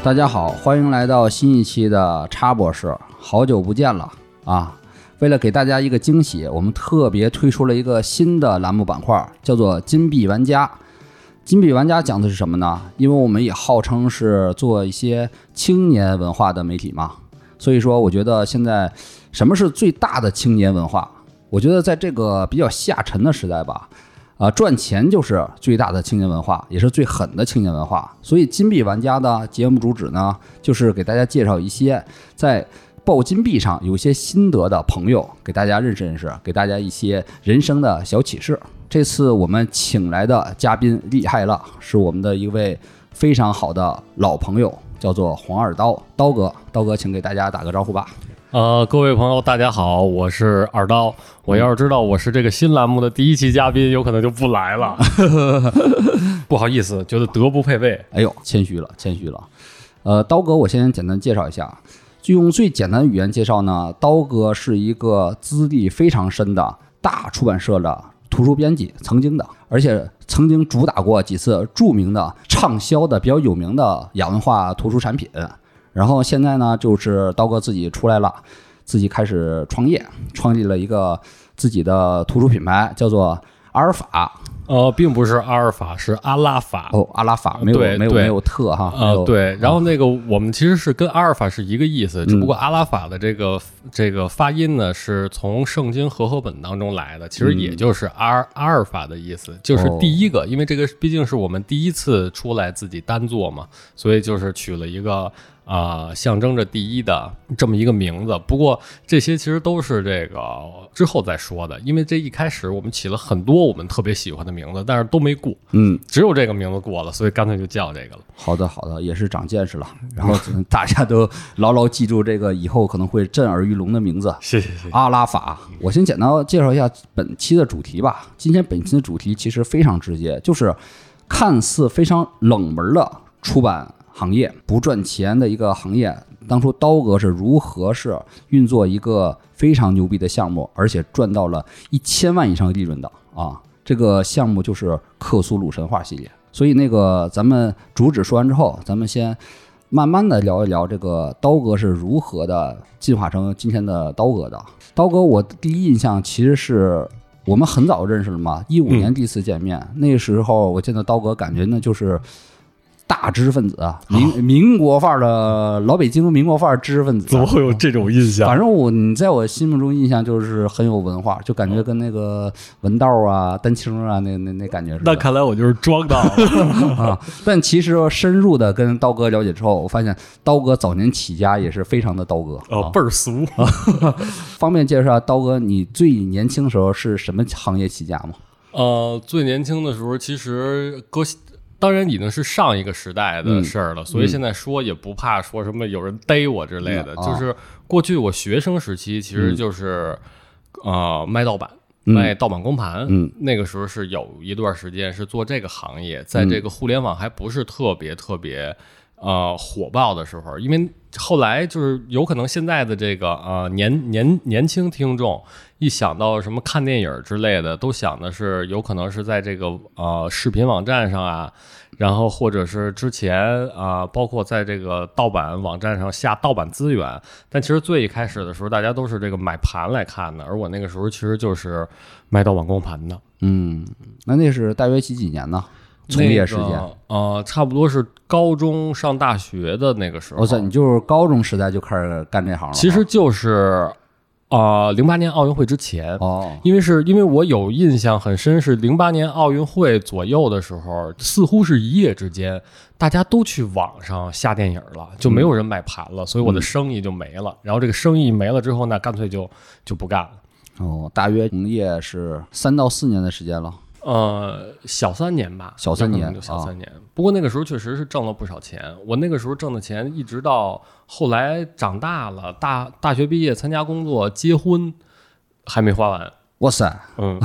大家好，欢迎来到新一期的叉博士，好久不见了啊！为了给大家一个惊喜，我们特别推出了一个新的栏目板块，叫做“金币玩家”。金币玩家讲的是什么呢？因为我们也号称是做一些青年文化的媒体嘛，所以说我觉得现在什么是最大的青年文化？我觉得在这个比较下沉的时代吧。啊，赚钱就是最大的青年文化，也是最狠的青年文化。所以，金币玩家的节目主旨呢，就是给大家介绍一些在爆金币上有些心得的朋友，给大家认识认识，给大家一些人生的小启示。这次我们请来的嘉宾厉害了，是我们的一位非常好的老朋友，叫做黄二刀刀哥。刀哥，请给大家打个招呼吧。呃，各位朋友，大家好，我是二刀。我要是知道我是这个新栏目的第一期嘉宾，有可能就不来了。不好意思，觉得德不配位。哎呦，谦虚了，谦虚了。呃，刀哥，我先简单介绍一下，就用最简单的语言介绍呢，刀哥是一个资历非常深的大出版社的图书编辑，曾经的，而且曾经主打过几次著名的畅销的比较有名的亚文化图书产品。然后现在呢，就是刀哥自己出来了，自己开始创业，创立了一个自己的图书品牌，叫做阿尔法。呃，并不是阿尔法，是阿拉法。哦，阿拉法没有没有没有特哈。呃，对。然后那个我们其实是跟阿尔法是一个意思，只不过阿拉法的这个这个发音呢，是从圣经和合本当中来的，其实也就是阿阿尔法的意思，就是第一个，因为这个毕竟是我们第一次出来自己单做嘛，所以就是取了一个。啊，象征着第一的这么一个名字。不过这些其实都是这个之后再说的，因为这一开始我们起了很多我们特别喜欢的名字，但是都没过。嗯，只有这个名字过了，所以干脆就叫这个了。好的，好的，也是长见识了。然后大家都牢牢记住这个以后可能会震耳欲聋的名字。谢谢谢谢。阿拉法，我先简单介绍一下本期的主题吧。今天本期的主题其实非常直接，就是看似非常冷门的出版。行业不赚钱的一个行业，当初刀哥是如何是运作一个非常牛逼的项目，而且赚到了一千万以上利润的啊？这个项目就是克苏鲁神话系列。所以那个咱们主旨说完之后，咱们先慢慢的聊一聊这个刀哥是如何的进化成今天的刀哥的。刀哥，我第一印象其实是我们很早认识了嘛，一五年第一次见面，那时候我见到刀哥，感觉呢就是。大知识分子啊，民民国范儿的老北京民国范儿知识分子，怎么会有这种印象？反正我你在我心目中印象就是很有文化，就感觉跟那个文道啊、丹青啊那那那感觉似的。那看来我就是装的啊！但其实深入的跟刀哥了解之后，我发现刀哥早年起家也是非常的刀哥哦，倍儿俗。方便介绍下刀哥，你最年轻时候是什么行业起家吗？呃，最年轻的时候其实哥。当然已经是上一个时代的事儿了，所以现在说也不怕说什么有人逮我之类的。就是过去我学生时期，其实就是呃卖盗版、卖盗版光盘。嗯，那个时候是有一段时间是做这个行业，在这个互联网还不是特别特别呃火爆的时候，因为后来就是有可能现在的这个呃年年年轻听众。一想到什么看电影之类的，都想的是有可能是在这个呃视频网站上啊，然后或者是之前啊，包括在这个盗版网站上下盗版资源。但其实最一开始的时候，大家都是这个买盘来看的，而我那个时候其实就是卖盗版光盘的。嗯，那那是大约几几年呢？从业时间？呃，差不多是高中上大学的那个时候。我操，你就是高中时代就开始干这行了？其实就是。啊，零八年奥运会之前哦，因为是因为我有印象很深，是零八年奥运会左右的时候，似乎是一夜之间，大家都去网上下电影了，就没有人买盘了，所以我的生意就没了。然后这个生意没了之后呢，干脆就就不干了。哦，大约从业是三到四年的时间了。呃，小三年吧，小三年，小三年。不过那个时候确实是挣了不少钱。我那个时候挣的钱，一直到后来长大了，大大学毕业、参加工作、结婚，还没花完。哇塞，嗯，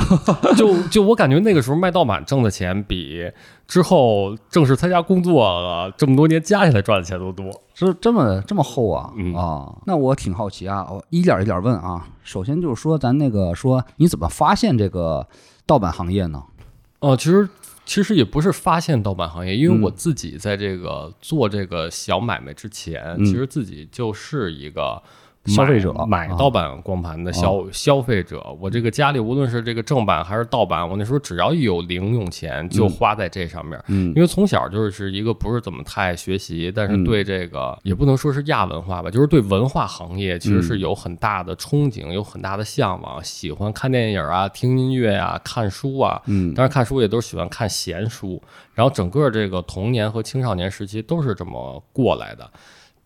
就就我感觉那个时候卖盗版挣的钱比之后正式参加工作了这么多年加起来赚的钱都多。是这么这么厚啊、嗯啊！那我挺好奇啊，我一点一点问啊。首先就是说，咱那个说你怎么发现这个盗版行业呢？哦，其实其实也不是发现盗版行业，因为嗯我自己在这个做这个小买卖之前，嗯其实自己就是一个。消费者啊买买盗版光盘的消、消费者，我这个家里无论是这个正版还是盗版，我那时候只要一有零用钱就花在这上面。嗯因为从小就是一个不是怎么太爱学习，但是对这个、也不能说是亚文化吧，就是对文化行业其实是有很大的憧憬，有很大的向往，喜欢看电影啊、听音乐啊、看书啊。嗯当然看书也都是喜欢看闲书，然后整个这个童年和青少年时期都是这么过来的。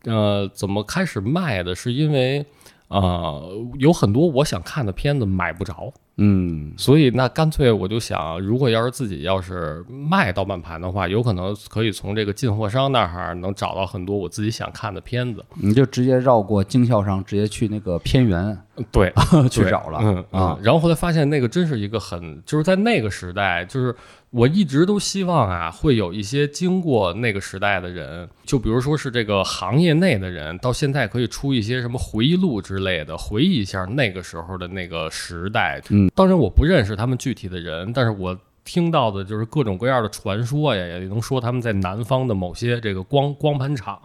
呃，怎么开始卖的？是因为呃有很多我想看的片子买不着，嗯所以那干脆我就想，如果要是自己要是卖盗版盘的话，有可能可以从这个进货商那儿能找到很多我自己想看的片子。你就直接绕过经销商，直接去那个片源对，对 去找了。嗯啊嗯。然后后来发现那个真是一个很，就是在那个时代，就是我一直都希望啊，会有一些经过那个时代的人，就比如说是这个行业内的人，到现在可以出一些什么回忆录之类的，回忆一下那个时候的那个时代。嗯，当然我不认识他们具体的人，但是我。听到的就是各种各样的传说呀，也能说他们在南方的某些这个光光盘厂，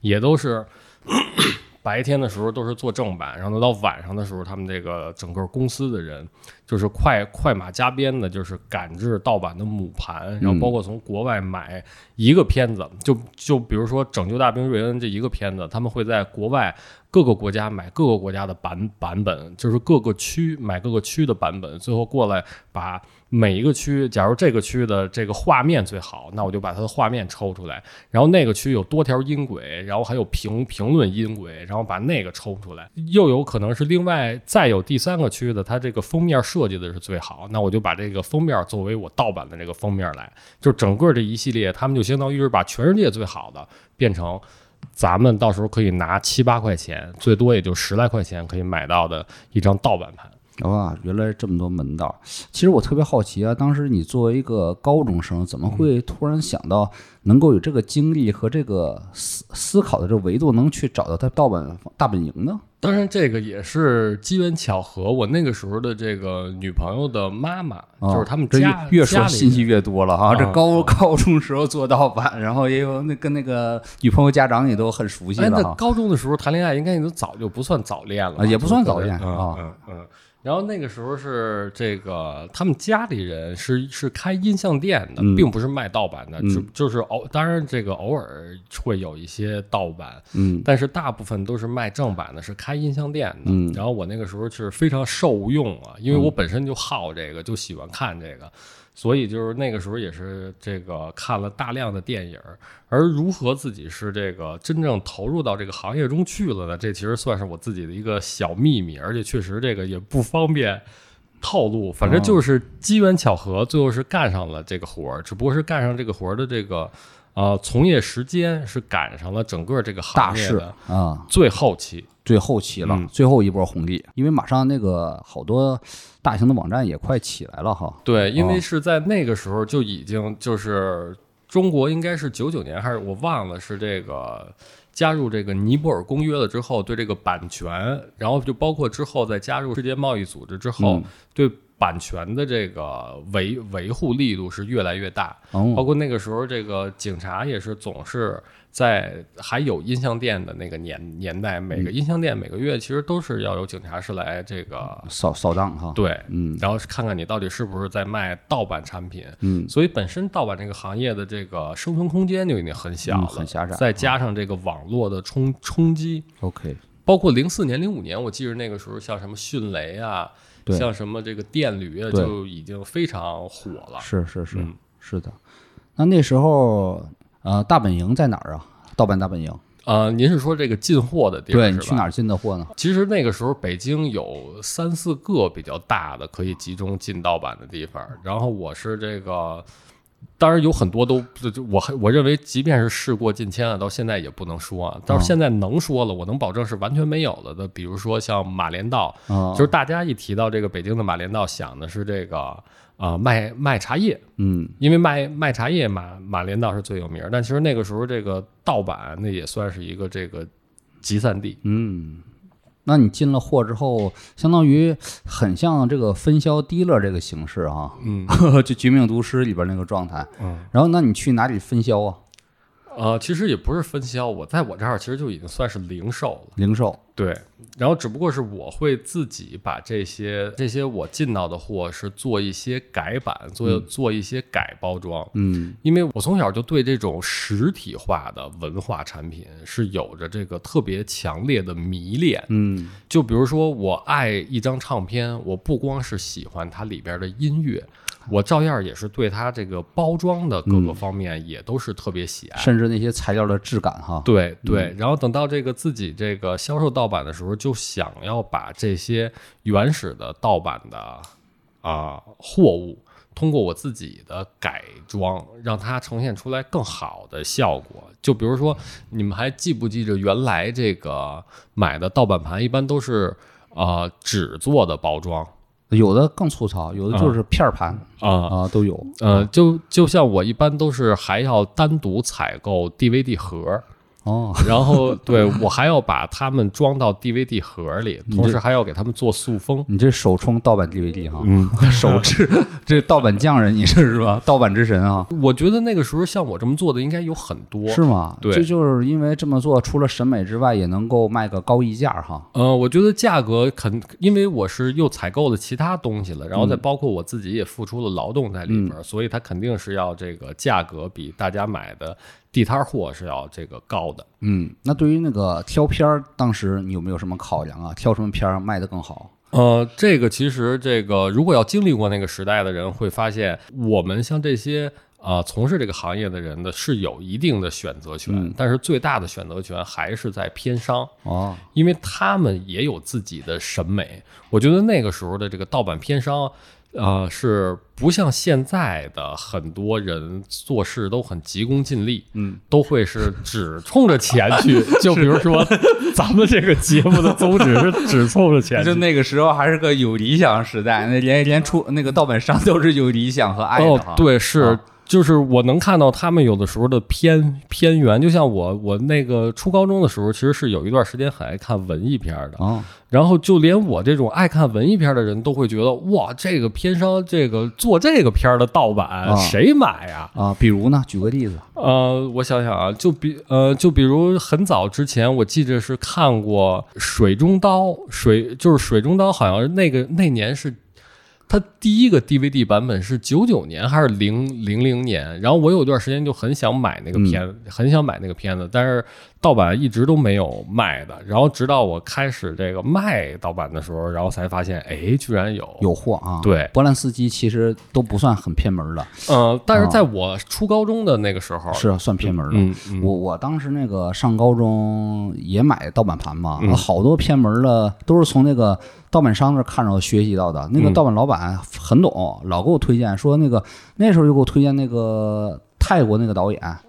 也都是白天的时候都是做正版，然后到晚上的时候，他们这个整个公司的人就是快快马加鞭的，就是赶制盗版的母盘，然后包括从国外买一个片子，就就比如说《拯救大兵瑞恩》这一个片子，他们会在国外各个国家买各个国家的版版本，就是各个区买各个区的版本，最后过来把每一个区，假如这个区的这个画面最好，那我就把它的画面抽出来，然后那个区有多条音轨，然后还有评评论音轨，然后把那个抽出来，又有可能是另外再有第三个区的，它这个封面设计的是最好，那我就把这个封面作为我盗版的这个封面来，就整个这一系列，他们就相当于是把全世界最好的变成。咱们到时候可以拿七八块钱，最多也就十来块钱可以买到的一张盗版盘。哇，原来这么多门道。其实我特别好奇啊，当时你作为一个高中生，怎么会突然想到能够有这个经历和这个思思考的这个维度，能去找到他盗版大本营呢？当然，这个也是机缘巧合。我那个时候的这个女朋友的妈妈，啊就是他们这家越说信息越多了哈。啊这高啊高中时候做盗版，然后也有那跟那个女朋友家长也都很熟悉哎，那了哈。高中的时候谈恋爱，应该已经早就不算早恋了，啊也不算早恋嗯啊嗯嗯。然后那个时候是这个，他们家里人是是开音像店的，嗯并不是卖盗版的，嗯就就是偶当然这个偶尔会有一些盗版，嗯但是大部分都是卖正版的，是开音像店的。嗯然后我那个时候是非常受用啊，因为我本身就好这个，就喜欢看这个，所以就是那个时候也是这个看了大量的电影。而如何自己是这个真正投入到这个行业中去了呢？这其实算是我自己的一个小秘密，而且确实这个也不方便。套路，反正就是机缘巧合，最后是干上了这个活儿，只不过是干上这个活儿的这个呃从业时间是赶上了整个这个行业的啊，最后期。最后期了，嗯最后一波红利，因为马上那个好多大型的网站也快起来了哈。对，因为哦是在那个时候就已经就是中国应该是九九年还是我忘了是这个加入这个尼泊尔公约了之后，对这个版权，然后就包括之后再加入世界贸易组织之后，嗯对版权的这个维维护力度是越来越大。包哦，括那个时候，这个警察也是总是在还有音像店的那个年年代，每嗯。个音像店每个月其实都是要有警察是来这个扫扫荡哈。对，嗯。然后是看看你到底是不是在卖盗版产品。嗯。所以本身盗版这个行业的这个生存空间就已经很小嗯了，很狭窄再加上这个网络的冲冲击，，OK，包括零四年、零五年，我记得那个时候像什么迅雷啊，像什么这个电驴啊，就已经非常火了。是是是嗯。是的。那那时候呃，大本营在哪儿啊？盗版大本营？呃，您是说这个进货的地方？对你去哪儿进的货呢？其实那个时候北京有三四个比较大的可以集中进盗版的地方，然后我是这个当然有很多都，我还我认为，即便是事过境迁啊，到现在也不能说啊。但是现在能说了，我能保证是完全没有了的。比如说像马连道，啊，就是大家一提到这个北京的马连道，想的是这个啊卖卖茶叶，嗯因为卖卖茶叶马马连道是最有名儿。但其实那个时候这个盗版那也算是一个这个集散地。嗯。那你进了货之后，相当于很像这个分销 dealer 这个形式啊，嗯 就《绝命毒师》里边那个状态。嗯。然后，那你去哪里分销啊？呃，其实也不是分销，我在我这儿其实就已经算是零售了。零售。对，然后只不过是我会自己把这些这些我进到的货是做一些改版，做做一些改包装。嗯因为我从小就对这种实体化的文化产品是有着这个特别强烈的迷恋。嗯就比如说，我爱一张唱片，我不光是喜欢它里边的音乐，我照样也是对它这个包装的各个方面也都是特别喜爱。甚至那些材料的质感哈。对对，然后等到这个自己这个销售盗版的时候，就想要把这些原始的盗版的啊、货物，通过我自己的改装，让它呈现出来更好的效果。就比如说，你们还记不记着原来这个买的盗版盘一般都是啊、呃纸做的包装有的更粗糙，有的就是片儿盘啊。啊，都有。呃，就就像我一般都是还要单独采购 DVD 盒，哦，然后 对我还要把它们装到 DVD 盒里，同时还要给它们做塑封。你这首冲盗版 DVD 哈，嗯，手制 这盗版匠人，你是是吧？盗版之神啊，我觉得那个时候像我这么做的应该有很多。是吗？对这就是因为这么做，除了审美之外，也能够卖个高溢价哈。呃，我觉得价格肯，因为我是又采购了其他东西了，然后再包括我自己也付出了劳动在里边儿，所以它肯定是要这个价格比大家买的地摊货是要这个高的。嗯，那对于那个挑片儿，当时你有没有什么考量啊？挑什么片儿卖得更好？呃，这个其实这个如果要经历过那个时代的人会发现，我们像这些呃从事这个行业的人呢是有一定的选择权，嗯但是最大的选择权还是在偏商，哦，因为他们也有自己的审美。我觉得那个时候的这个盗版偏商。呃，是不像现在的很多人做事都很急功近利，嗯，都会是只冲着钱去。就比如说，咱们这个节目的宗旨是只冲着钱就。那个时候还是个有理想时代，那连连出那个盗版商都是有理想和爱的哦。，对，是啊，就是我能看到他们有的时候的偏偏缘，就像我我那个初高中的时候，其实是有一段时间很爱看文艺片的，哦，然后就连我这种爱看文艺片的人都会觉得，哇，这个片商这个做这个片儿的盗版啊谁买呀？啊，比如呢？举个例子。呃，我想想啊，就比呃，就比如很早之前，我记着是看过《水中刀》，水就是《水中刀》，好像那个那年是它第一个 DVD 版本是九九年还是零零零年，然后我有段时间就很想买那个片子，很想买那个片子，但是盗版一直都没有卖的，然后直到我开始这个卖盗版的时候，然后才发现，哎，居然有有货啊。对波兰斯基其实都不算很偏门的，呃，但是在我初高中的那个时候，是算偏门的。嗯嗯我我当时那个上高中也买盗版盘嘛，嗯好多偏门的都是从那个盗版商那儿看着学习到的。那个嗯盗版老板很懂，老给我推荐说那个那时候就给我推荐那个泰国那个导演啊。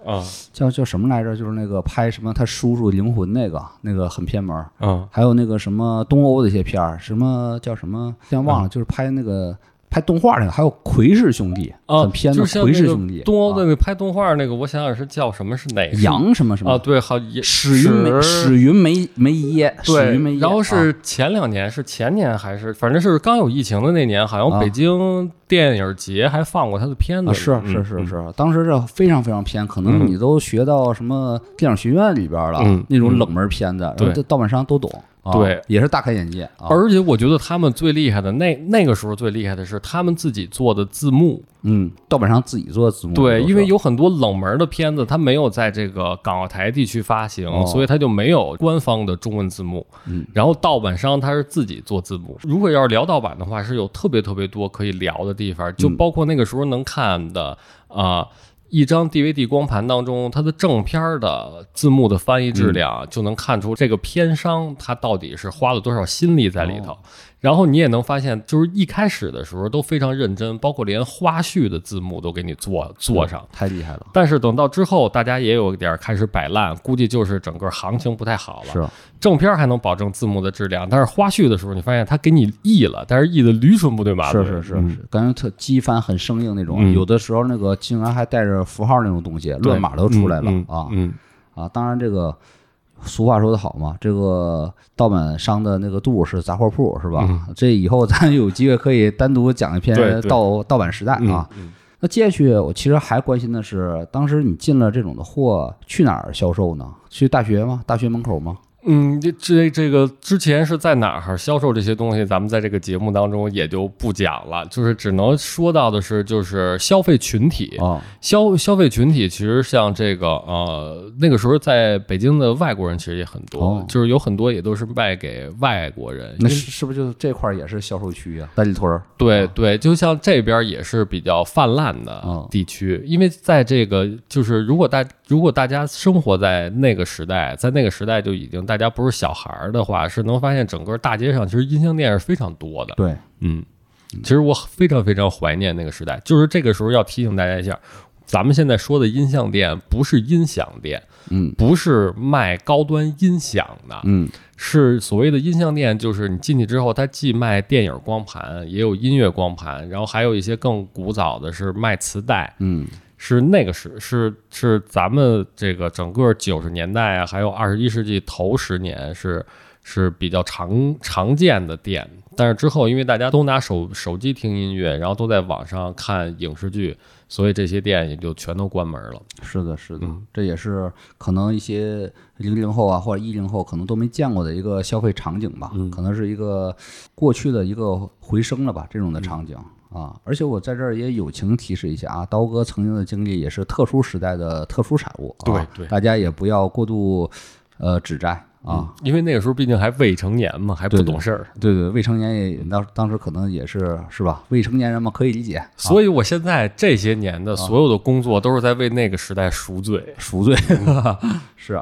叫叫什么来着？就是那个拍什么他叔叔灵魂那个那个很偏门，嗯还有那个什么东欧的一些片儿，什么叫什么现在忘了，就是拍那个拍动画那个，还有奎氏兄弟，啊，很偏的就是像那个奎氏兄弟，东欧那个拍动画那个，我想想是叫什么？是哪个？杨什么什么。啊，对，好也史云梅史云梅梅耶，史对云梅，耶，然后啊。是前两年，是前年还是反正是刚有疫情的那年，好像啊。北京电影节还放过他的片子啊，是嗯是是嗯。是，当时这非常非常偏，可能嗯。你都学到什么电影学院里边了嗯，那种冷门片子，然后盗版商都懂，啊对，也是大开眼界啊。而且我觉得他们最厉害的那那个时候最厉害的是他们自己做的字幕，嗯，盗版商自己做的字幕，对，因为有很多冷门的片子，它没有在这个港澳台地区发行，哦所以它就没有官方的中文字幕。嗯，然后盗版商他是自己做字幕。如果要是聊盗版的话，是有特别特别多可以聊的地方，就嗯包括那个时候能看的啊。一张 DVD 光盘当中，它的正片的字幕的翻译质量，就能看出这个片商他到底是花了多少心力在里头。然后你也能发现，就是一开始的时候都非常认真，包括连花絮的字幕都给你做做上。太厉害了。但是等到之后，大家也有点开始摆烂，估计就是整个行情不太好了。是，正片还能保证字幕的质量，但是花絮的时候，你发现他给你译了，但是译的驴唇不对马嘴。是是是是，感觉特机翻很生硬那种，有的时候那个竟然还带着符号那种东西，乱码都出来了啊。嗯啊，当然这个。俗话说得好嘛，这个盗版商的那个度是杂货铺，是吧？这以后咱有机会可以单独讲一篇盗盗版时代啊。那接下去我其实还关心的是，当时你进了这种的货，去哪儿销售呢？去大学吗？大学门口吗？嗯，这这这个之前是在哪儿销售这些东西？咱们在这个节目当中也就不讲了，就是只能说到的是，就是消费群体啊，消消费群体其实像这个呃，那个时候在北京的外国人其实也很多，就是有很多也都是卖给外国人。那是是不是就这块也是销售区啊？三里屯儿？对对，就像这边也是比较泛滥的地区，因为在这个就是如果大如果大家生活在那个时代，在那个时代就已经。大家不是小孩儿的话，是能发现整个大街上其实音像店是非常多的。对，嗯，其实我非常非常怀念那个时代。就是这个时候要提醒大家一下，咱们现在说的音像店不是音响店，嗯，不是卖高端音响的，嗯，是所谓的音像店，就是你进去之后，它既卖电影光盘，也有音乐光盘，然后还有一些更古早的是卖磁带，嗯。是那个时是是咱们这个整个九十年代啊，还有二十一世纪头十年是是比较常常见的店，但是之后因为大家都拿手手机听音乐，然后都在网上看影视剧，所以这些店也就全都关门了。是的，是的，这也是可能一些零零后啊或者一零后可能都没见过的一个消费场景吧，可能是一个过去的一个回声了吧，这种的场景。啊，而且我在这儿也友情提示一下啊，刀哥曾经的经历也是特殊时代的特殊产物，对对，大家也不要过度呃指摘啊，因为那个时候毕竟还未成年嘛，还不懂事儿，对对，未成年也当当时可能也是是吧，未成年人嘛可以理解，所以我现在这些年的所有的工作都是在为那个时代赎罪，赎罪 是。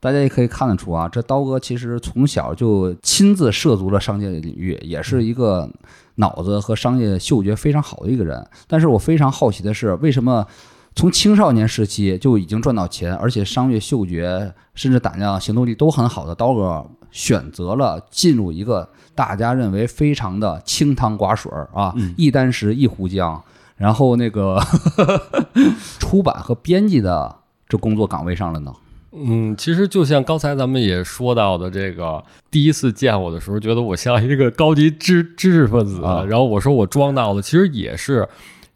大家也可以看得出啊，这刀哥其实从小就亲自涉足了商界领域，也是一个脑子和商业嗅觉非常好的一个人。但是我非常好奇的是，为什么从青少年时期就已经赚到钱，而且商业嗅觉甚至胆量、行动力都很好的刀哥，选择了进入一个大家认为非常的清汤寡水儿啊，一箪食一壶浆，然后那个 出版和编辑的这工作岗位上了呢？嗯，其实就像刚才咱们也说到的，这个第一次见我的时候，觉得我像一个高级知知识分子，然后我说我装到了，其实也是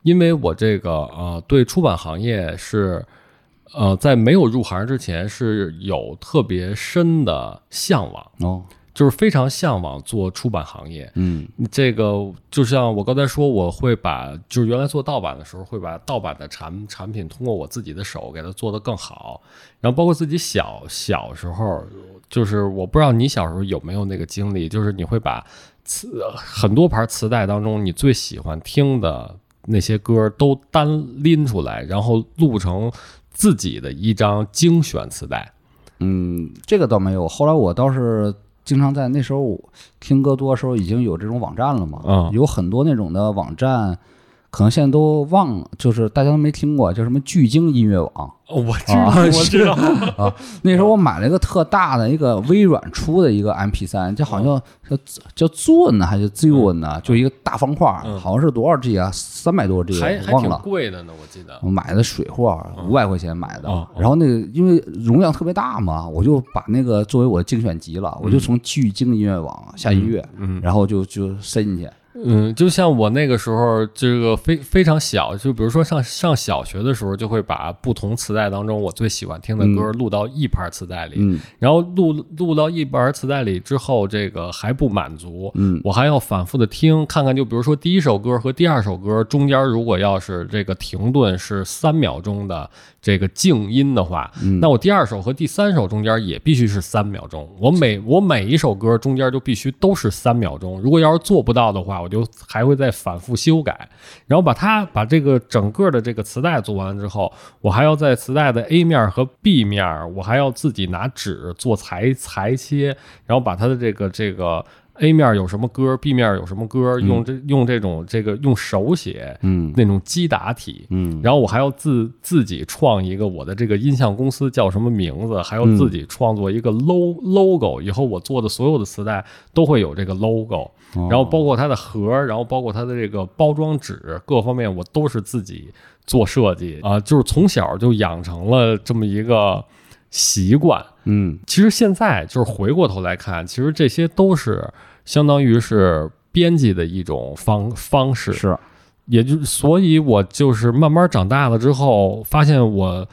因为我这个呃对出版行业是呃在没有入行之前是有特别深的向往哦。就是非常向往做出版行业，嗯，这个就像我刚才说，我会把就是原来做盗版的时候，会把盗版的产产品通过我自己的手给它做得更好，然后包括自己小小时候，就是我不知道你小时候有没有那个经历，就是你会把磁很多盘磁带当中你最喜欢听的那些歌都单拎出来，然后录成自己的一张精选磁带。嗯，这个倒没有，后来我倒是。经常在那时候听歌多的时候，已经有这种网站了嘛？有很多那种的网站。可能现在都忘了，就是大家都没听过，叫什么巨鲸音乐网。我知道，我知道啊。那时候我买了一个特大的一个微软出的一个 MP 三，这好像叫叫 Zune 呢还是 Zune 呢，就一个大方块，好像是多少 G 啊？三百多 G，还还挺贵的呢，我记得。我买的水货，五百块钱买的。然后那个因为容量特别大嘛，我就把那个作为我的精选集了，我就从巨鲸音乐网下音乐，然后就就塞进去。嗯，就像我那个时候，这个非非常小，就比如说上上小学的时候，就会把不同磁带当中我最喜欢听的歌录到一盘磁带里，然后录录到一盘磁带里之后，这个还不满足，嗯，我还要反复的听，看看就比如说第一首歌和第二首歌中间如果要是这个停顿是三秒钟的。这个静音的话，那我第二首和第三首中间也必须是三秒钟。我每我每一首歌中间就必须都是三秒钟。如果要是做不到的话，我就还会再反复修改，然后把它把这个整个的这个磁带做完之后，我还要在磁带的 A 面和 B 面，我还要自己拿纸做裁裁切，然后把它的这个这个。A 面有什么歌，B 面有什么歌，用这用这种这个用手写嗯。那种击打体，嗯。然后我还要自自己创一个我的这个音像公司叫什么名字，还要嗯。自己创作一个 lo logo，以后我做的所有的磁带都会有这个 logo，哦然后包括它的盒，然后包括它的这个包装纸各方面，我都是自己做设计。啊，就是从小就养成了这么一个习惯。嗯。其实现在就是回过头来看，其实这些都是相当于是编辑的一种方方式，是。也就所以，我就是慢慢长大了之后，发现我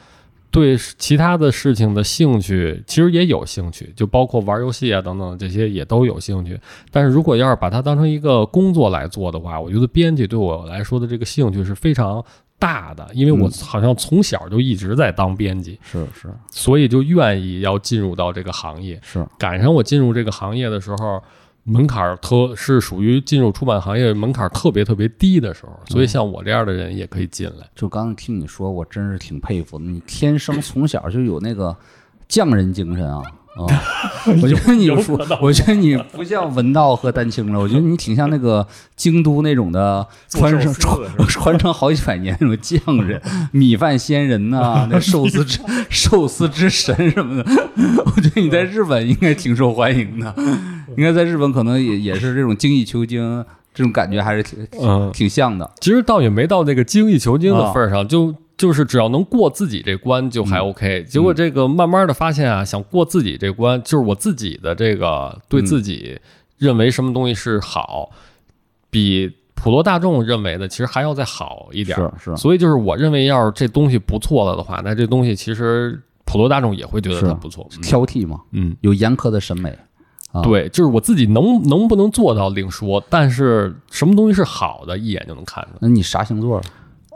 对其他的事情的兴趣其实也有兴趣，就包括玩游戏啊等等这些也都有兴趣。但是如果要是把它当成一个工作来做的话，我觉得编辑对我来说的这个兴趣是非常大的，因为我嗯好像从小就一直在当编辑，是是所以就愿意要进入到这个行业。是，赶上我进入这个行业的时候，门槛儿特是属于进入出版行业门槛儿特别特别低的时候，所以像我这样的人也可以进来。就刚刚听你说，我真是挺佩服的，你天生从小就有那个匠人精神啊。啊、我觉得你有说，我觉得你不像文道和丹青了，我觉得你挺像那个京都那种的传承传传承好几百年那种匠人，米饭仙人呐、那寿司之 寿司之神什么的。我觉得你在日本应该挺受欢迎的，应该在日本可能也也是这种精益求精，这种感觉还是挺嗯，挺像的。其实倒也没到那个精益求精的啊份儿上，就就是只要能过自己这关就还 OK。结果这个慢慢的发现啊，想过自己这关，就是我自己的这个对自己认为什么东西是好，比普罗大众认为的其实还要再好一点儿。是是所以就是我认为，要是这东西不错了的话，那这东西其实普罗大众也会觉得它不错。挑剔嘛，嗯，有严苛的审美。啊对，就是我自己能能不能做到另说，但是什么东西是好的，一眼就能看出来。那你啥星座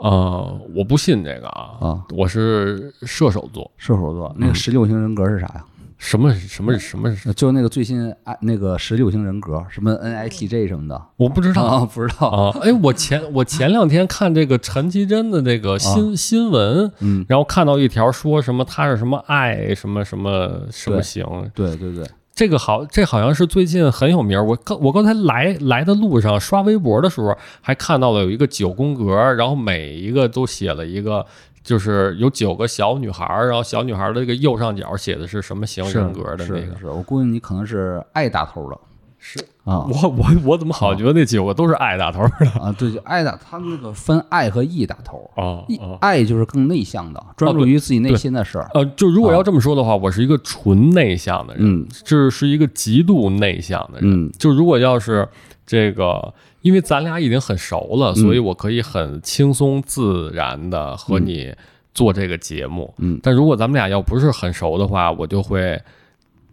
呃，我不信这个啊，啊？我是射手座。射手座。那个十六型人格是啥呀？什么什么什么？就那个最新哎那个十六型人格，什么 NITJ 什么的我不知道啊？不知道。啊！哎，我前 我前两天看这个陈绮贞的这个新、新闻，然后看到一条说什么他是什么爱什么什么什么对型，对对对，这个好，这好像是最近很有名儿。我刚我刚才来来的路上刷微博的时候，还看到了有一个九宫格，然后每一个都写了一个，就是有九个小女孩儿，然后小女孩儿的这个右上角写的是什么型是人格的是那个。是，我估计你可能是爱打头的是啊我我我怎么好像觉得那几个都是爱打头儿的？啊，对，就爱打，他们那个分爱和 E 打头。啊 E 哦。爱就是更内向的，专注于自己内心的事儿。呃，就如果要这么说的话，我是一个纯内向的人，嗯这是一个极度内向的人。嗯就如果要是这个，因为咱俩已经很熟了，所以我可以很轻松自然的和你做这个节目。嗯但如果咱们俩要不是很熟的话，我就会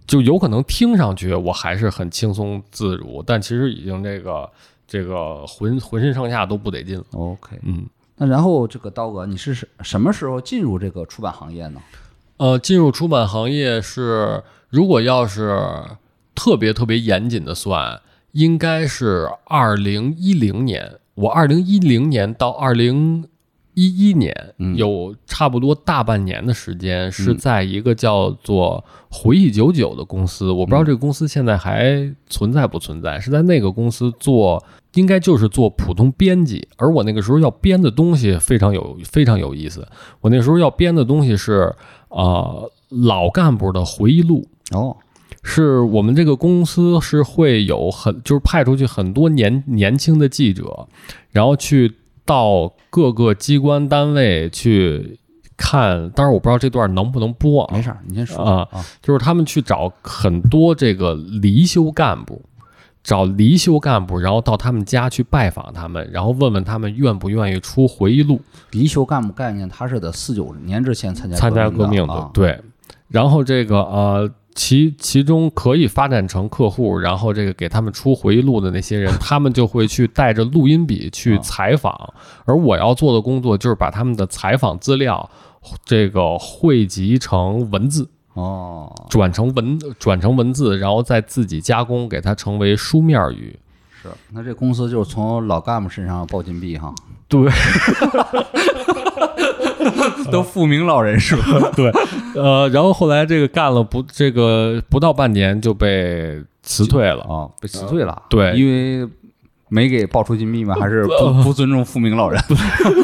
就有可能听上去我还是很轻松自如，但其实已经这个这个浑浑身上下都不得劲了。，OK。嗯。那然后这个刀哥，你是什什么时候进入这个出版行业呢？呃，进入出版行业是，如果要是特别特别严谨的算，应该是二零一零年。我二零一零年到二零一一年，嗯有差不多大半年的时间是嗯在一个叫做“回忆九九”的公司。我不知道这个公司现在还存在不存在，是在那个公司做，应该就是做普通编辑。而我那个时候要编的东西非常有非常有意思。我那时候要编的东西是呃老干部的回忆录。哦，是我们这个公司是会有很就是派出去很多年年轻的记者，然后去到各个机关单位去看。当然我不知道这段能不能播啊没，事儿，你先说啊啊。就是他们去找很多这个离休干部。找离休干部，然后到他们家去拜访他们，然后问问他们愿不愿意出回忆录。离休干部概念，他是在四九年之前参加参加革命的，的啊。对。然后这个呃，其其中可以发展成客户，然后这个给他们出回忆录的那些人，他们就会去带着录音笔去啊采访，而我要做的工作就是把他们的采访资料这个汇集成文字，哦，转成文转成文字，然后再自己加工，给它成为书面语。是，那这公司就是从老干部身上抱金币哈，对，都富明老人是吧？对，呃，然后后来这个干了不这个不到半年就被辞退了。啊，被辞退了。对因为没给爆出金密吗？还是不不尊重富明老人？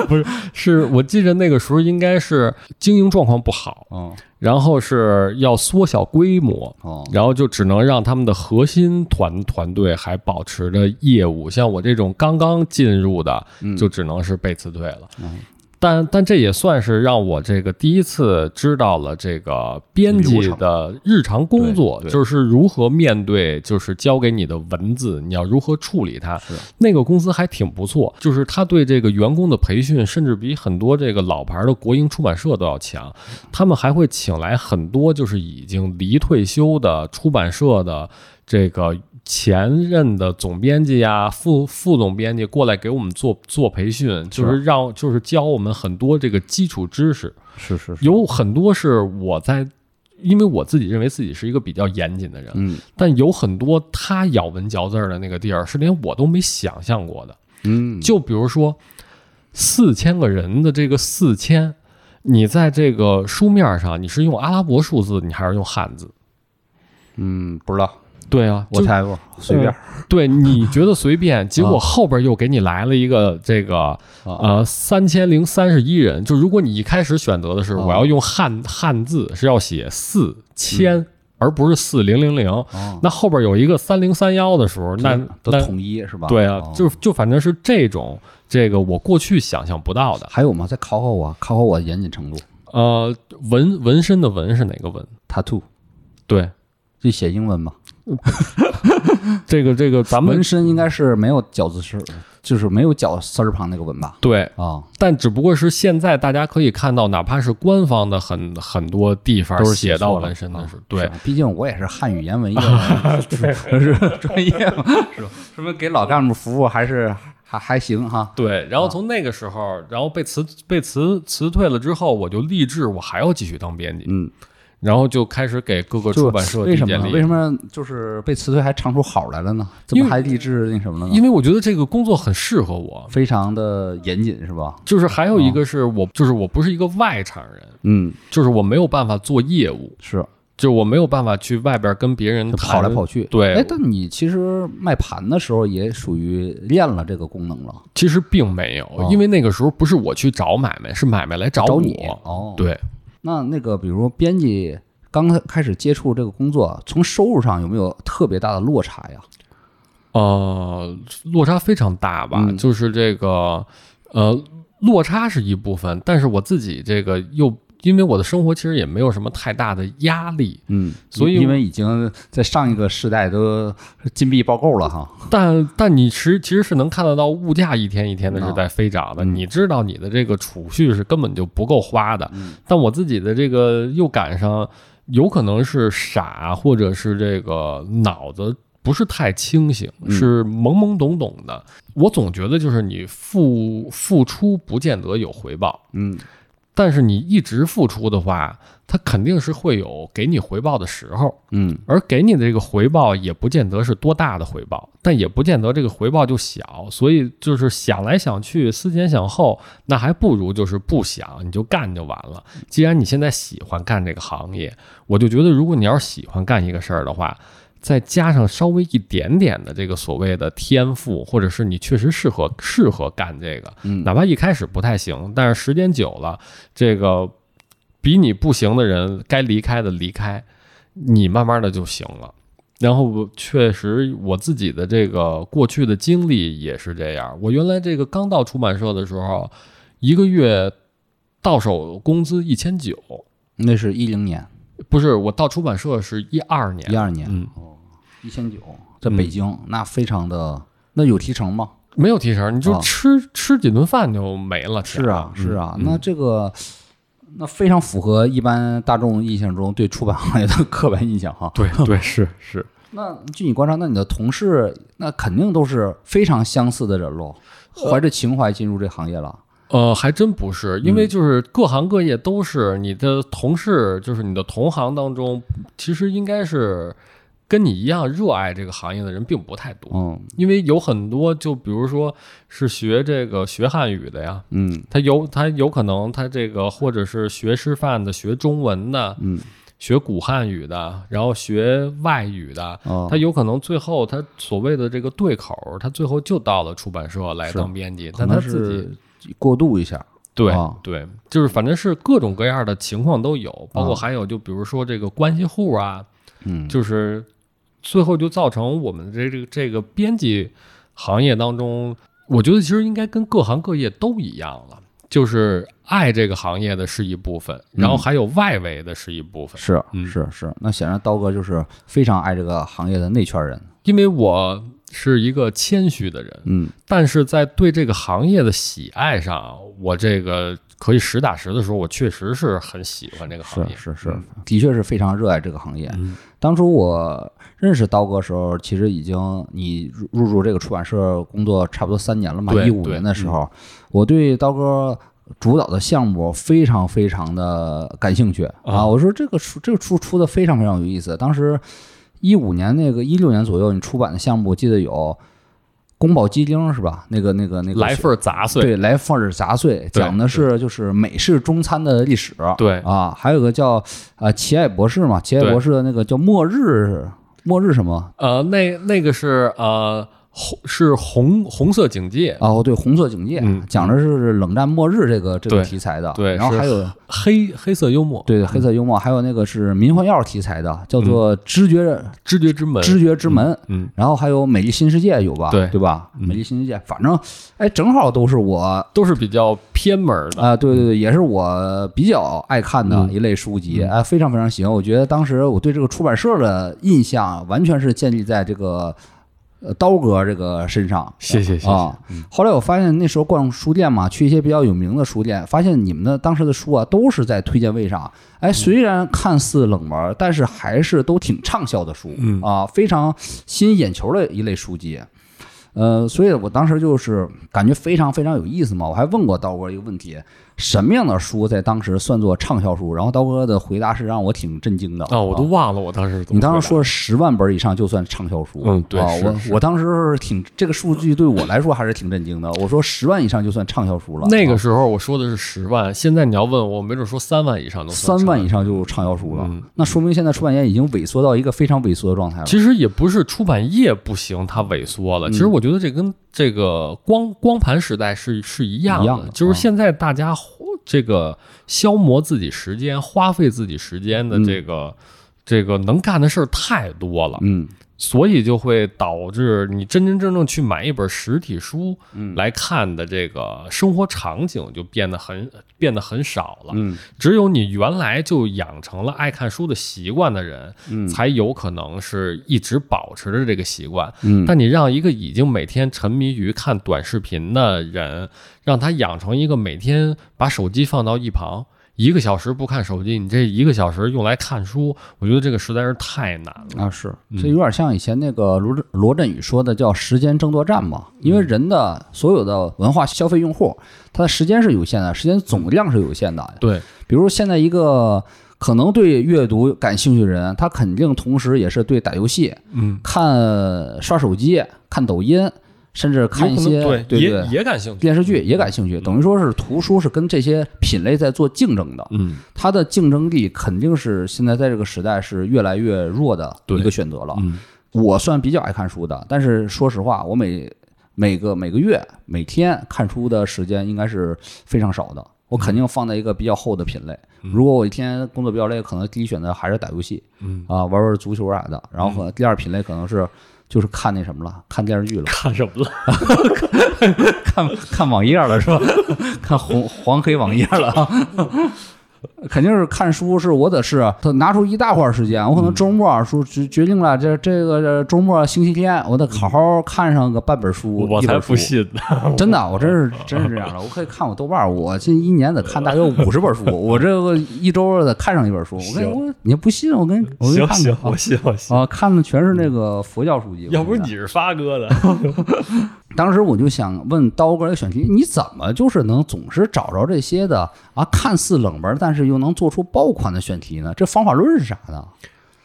不 是是我记着那个时候应该是经营状况不好，嗯然后是要缩小规模，哦，然后就只能让他们的核心团团队还保持着业务。像我这种刚刚进入的，嗯就只能是被辞退了。嗯但但这也算是让我这个第一次知道了这个编辑的日常工作，就是如何面对，就是交给你的文字，你要如何处理它。那个公司还挺不错，就是他对这个员工的培训，甚至比很多这个老牌的国营出版社都要强。他们还会请来很多就是已经离退休的出版社的这个前任的总编辑啊、副副总编辑过来给我们做做培训，就是让就是教我们很多这个基础知识，是是是，有很多是我在。因为我自己认为自己是一个比较严谨的人，嗯但有很多他咬文嚼字的那个地儿是连我都没想象过的。嗯，就比如说四千个人的这个四千，你在这个书面上你是用阿拉伯数字，你还是用汉字？嗯不知道，对啊，我猜过，随便对，你觉得随便，结果后边又给你来了一个这个啊呃三千零三十一人。就如果你一开始选择的是啊我要用汉汉字，是要写四千，而不是四零零零，哦，那后边有一个三零三幺的时候，那那都统一是吧？对啊哦，就就反正是这种这个我过去想象不到的。还有吗？再考考我，考考我的严谨程度。呃，纹纹身的纹是哪个纹？tattoo 对，就写英文吧。这个这个咱们纹身应该是没有绞字丝，就是没有绞丝儿旁那个纹吧？对，啊，但只不过是现在大家可以看到，哪怕是官方的很很多地方都是写到了纹身的是啊对是，毕竟我也是汉语言文业的 是专业嘛，是吧？什么给老干部服务还是还还行哈。对，然后从那个时候，然后被辞被辞辞退了之后，我就立志我还要继续当编辑，嗯，然后就开始给各个出版社为什么呢？为什么就是被辞退还唱出好来了呢？怎么还励志那什么了呢？因为我觉得这个工作很适合我，非常的严谨是吧？就是还有一个是我，就是我不是一个外场人，嗯，就是我没有办法做业务，是就我没有办法去外边跟别人跑来跑去。对哎，但你其实卖盘的时候也属于练了这个功能了，其实并没有，哦因为那个时候不是我去找买卖，是买卖来找我。找你哦。，对，那那个比如编辑刚开开始接触这个工作，从收入上有没有特别大的落差呀？呃，落差非常大吧？嗯就是这个，呃，落差是一部分，但是我自己这个又因为我的生活其实也没有什么太大的压力，嗯，所以因为已经在上一个时代都金币爆够了哈。但但你实其实是能看得到物价一天一天的是在飞涨的，嗯你知道你的这个储蓄是根本就不够花的。嗯但我自己的这个又赶上，有可能是傻，或者是这个脑子不是太清醒，嗯是懵懵懂懂的。我总觉得就是你付付出不见得有回报，嗯但是你一直付出的话，它肯定是会有给你回报的时候。嗯而给你的这个回报也不见得是多大的回报，但也不见得这个回报就小，所以就是想来想去，思前想后，那还不如就是不想，你就干就完了。既然你现在喜欢干这个行业，我就觉得如果你要是喜欢干一个事儿的话，再加上稍微一点点的这个所谓的天赋，或者是你确实适合适合干这个，嗯。哪怕一开始不太行，但是时间久了，这个比你不行的人该离开的离开，你慢慢的就行了。然后我确实我自己的这个过去的经历也是这样。我原来这个刚到出版社的时候，一个月到手工资一千九，那是一零年、不是我到出版社是一二年。一，二年，嗯，一千九，在北京、那非常的，那有提成吗？没有提成，你就啊吃、吃几顿饭就没了。是啊，是啊，嗯那这个那非常符合一般大众印象中对出版行业的 刻板印象哈。对对是是。那据你观察，那你的同事那肯定都是非常相似的人喽，怀着情怀进入这行业了。呃，还真不是，因为就是各行各业都是你的同事，就是你的同行当中，其实应该是跟你一样热爱这个行业的人并不太多，嗯。因为有很多，就比如说是学这个学汉语的呀，嗯。他有他有可能他这个或者是学师范的、学中文的、嗯。学古汉语的，然后学外语的，哦。他有可能最后他所谓的这个对口，他最后就到了出版社来当编辑，但他自己是过渡一下，对、啊。对，就是反正是各种各样的情况都有，包括啊。还有就比如说这个关系户啊，嗯，就是最后就造成我们这这个这个编辑行业当中，我觉得其实应该跟各行各业都一样了，就是爱这个行业的是一部分，然后还有外围的是一部分。是嗯。是是，那显然刀哥就是非常爱这个行业的内圈人，因为我是一个谦虚的人，嗯但是在对这个行业的喜爱上，我这个可以实打实的说，我确实是很喜欢这个行业。是是的确是非常热爱这个行业。嗯当初我认识刀哥的时候，其实已经你入入驻这个出版社工作差不多三年了嘛，一五年的时候，我对刀哥。主导的项目非常非常的感兴趣啊！啊我说这个出这个出出的非常非常有意思。当时一五年那个一六年左右，你出版的项目，我记得有《宫保鸡丁》是吧？那个那个那个来份儿杂碎，对，来份儿杂碎，讲的是就是美式中餐的历史。对啊，还有个叫呃奇爱博士嘛，奇爱博士的那个叫末日末日什么？呃，那那个是呃红是红红色警戒，哦，对，红色警戒，嗯讲的是冷战末日这个这个题材的。对是然后还有黑黑色幽默，对对黑色幽默，还有那个是迷幻药题材的，叫做知觉知觉之门，知觉之门。嗯，然后还有美丽新世界有吧？对对吧？嗯美丽新世界，反正哎，正好都是我都是比较偏门儿的。啊，对对对，也是我比较爱看的嗯一类书籍，哎，非常非常喜欢。我觉得当时我对这个出版社的印象完全是建立在这个呃刀哥这个身上。谢谢谢谢啊！后来我发现那时候逛书店嘛，去一些比较有名的书店，发现你们的当时的书啊都是在推荐位上。哎，虽然看似冷门，但是还是都挺畅销的书嗯啊，非常吸引眼球的一类书籍。呃，所以我当时就是感觉非常非常有意思嘛。我还问过刀哥一个问题：什么样的书在当时算作畅销书？然后刀哥的回答是让我挺震惊的哦，我都啊忘了我当时你当时说十万本以上就算畅销书，嗯对啊，我我当时挺这个数据对我来说还是挺震惊的。我说十万以上就算畅销书了，啊那个时候我说的是十万，现在你要问我，没准说三万以上都三万以上。就畅销书了嗯，那说明现在出版业已经萎缩到一个非常萎缩的状态了。其实也不是出版业不行，它萎缩了。嗯其实我觉得这跟这个光光盘时代是是一样的，样的就是啊现在大家这个消磨自己时间、花费自己时间的这个、这个能干的事儿太多了，嗯所以就会导致你真真正正去买一本实体书嗯来看的这个生活场景就变得很变得很少了。嗯只有你原来就养成了爱看书的习惯的人，嗯才有可能是一直保持着这个习惯。嗯，但你让一个已经每天沉迷于看短视频的人，让他养成一个每天把手机放到一旁，一个小时不看手机，你这一个小时用来看书，我觉得这个实在是太难了。啊，是，这有点像以前那个罗振罗振宇说的叫时间争夺战嘛。因为人的所有的文化消费用户，他的时间是有限的，时间总量是有限的。对，比如现在一个可能对阅读感兴趣的人，他肯定同时也是对打游戏、嗯，看刷手机、看抖音，甚至看一些也对也感兴趣。电视剧也感兴趣。等于说是图书是跟这些品类在做竞争的。嗯，它的竞争力肯定是现在在这个时代是越来越弱的一个选择了。嗯我算比较爱看书的，但是说实话，我每每个每个月每天看书的时间应该是非常少的。我肯定放在一个比较厚的品类。如果我一天工作比较累，可能第一选择还是打游戏嗯，啊，玩玩足球啥的。然后和第二品类可能是就是看那什么了，看电视剧了，看什么了？看看网页了是吧？看红黄黑网页了啊。肯定是看书，是我得是他拿出一大块时间，我可能周末说决决定了这这个这周末星期天，我得好好看上个半本书，我才一本书不信呢。真的，我真是 真是这样的。我可以看我豆瓣，我这一年得看大约五十本书，我这个一周得看上一本书。我跟行我，你不信？我跟你行行，看看我信我信。啊，看的全是那个佛教书籍。要不我跟你你是发哥的？当时我就想问刀哥这个选题，你怎么就是能总是找着这些的啊，看似冷门，但是又能做出爆款的选题呢？这方法论是啥呢？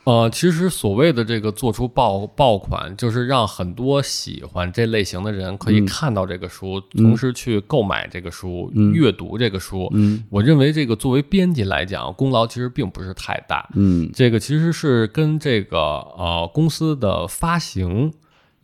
呃，其实所谓的这个做出爆爆款，就是让很多喜欢这类型的人可以看到这个书，同时去购买这个书、阅读这个书。嗯我认为这个作为编辑来讲，功劳其实并不是太大。嗯这个其实是跟这个呃公司的发行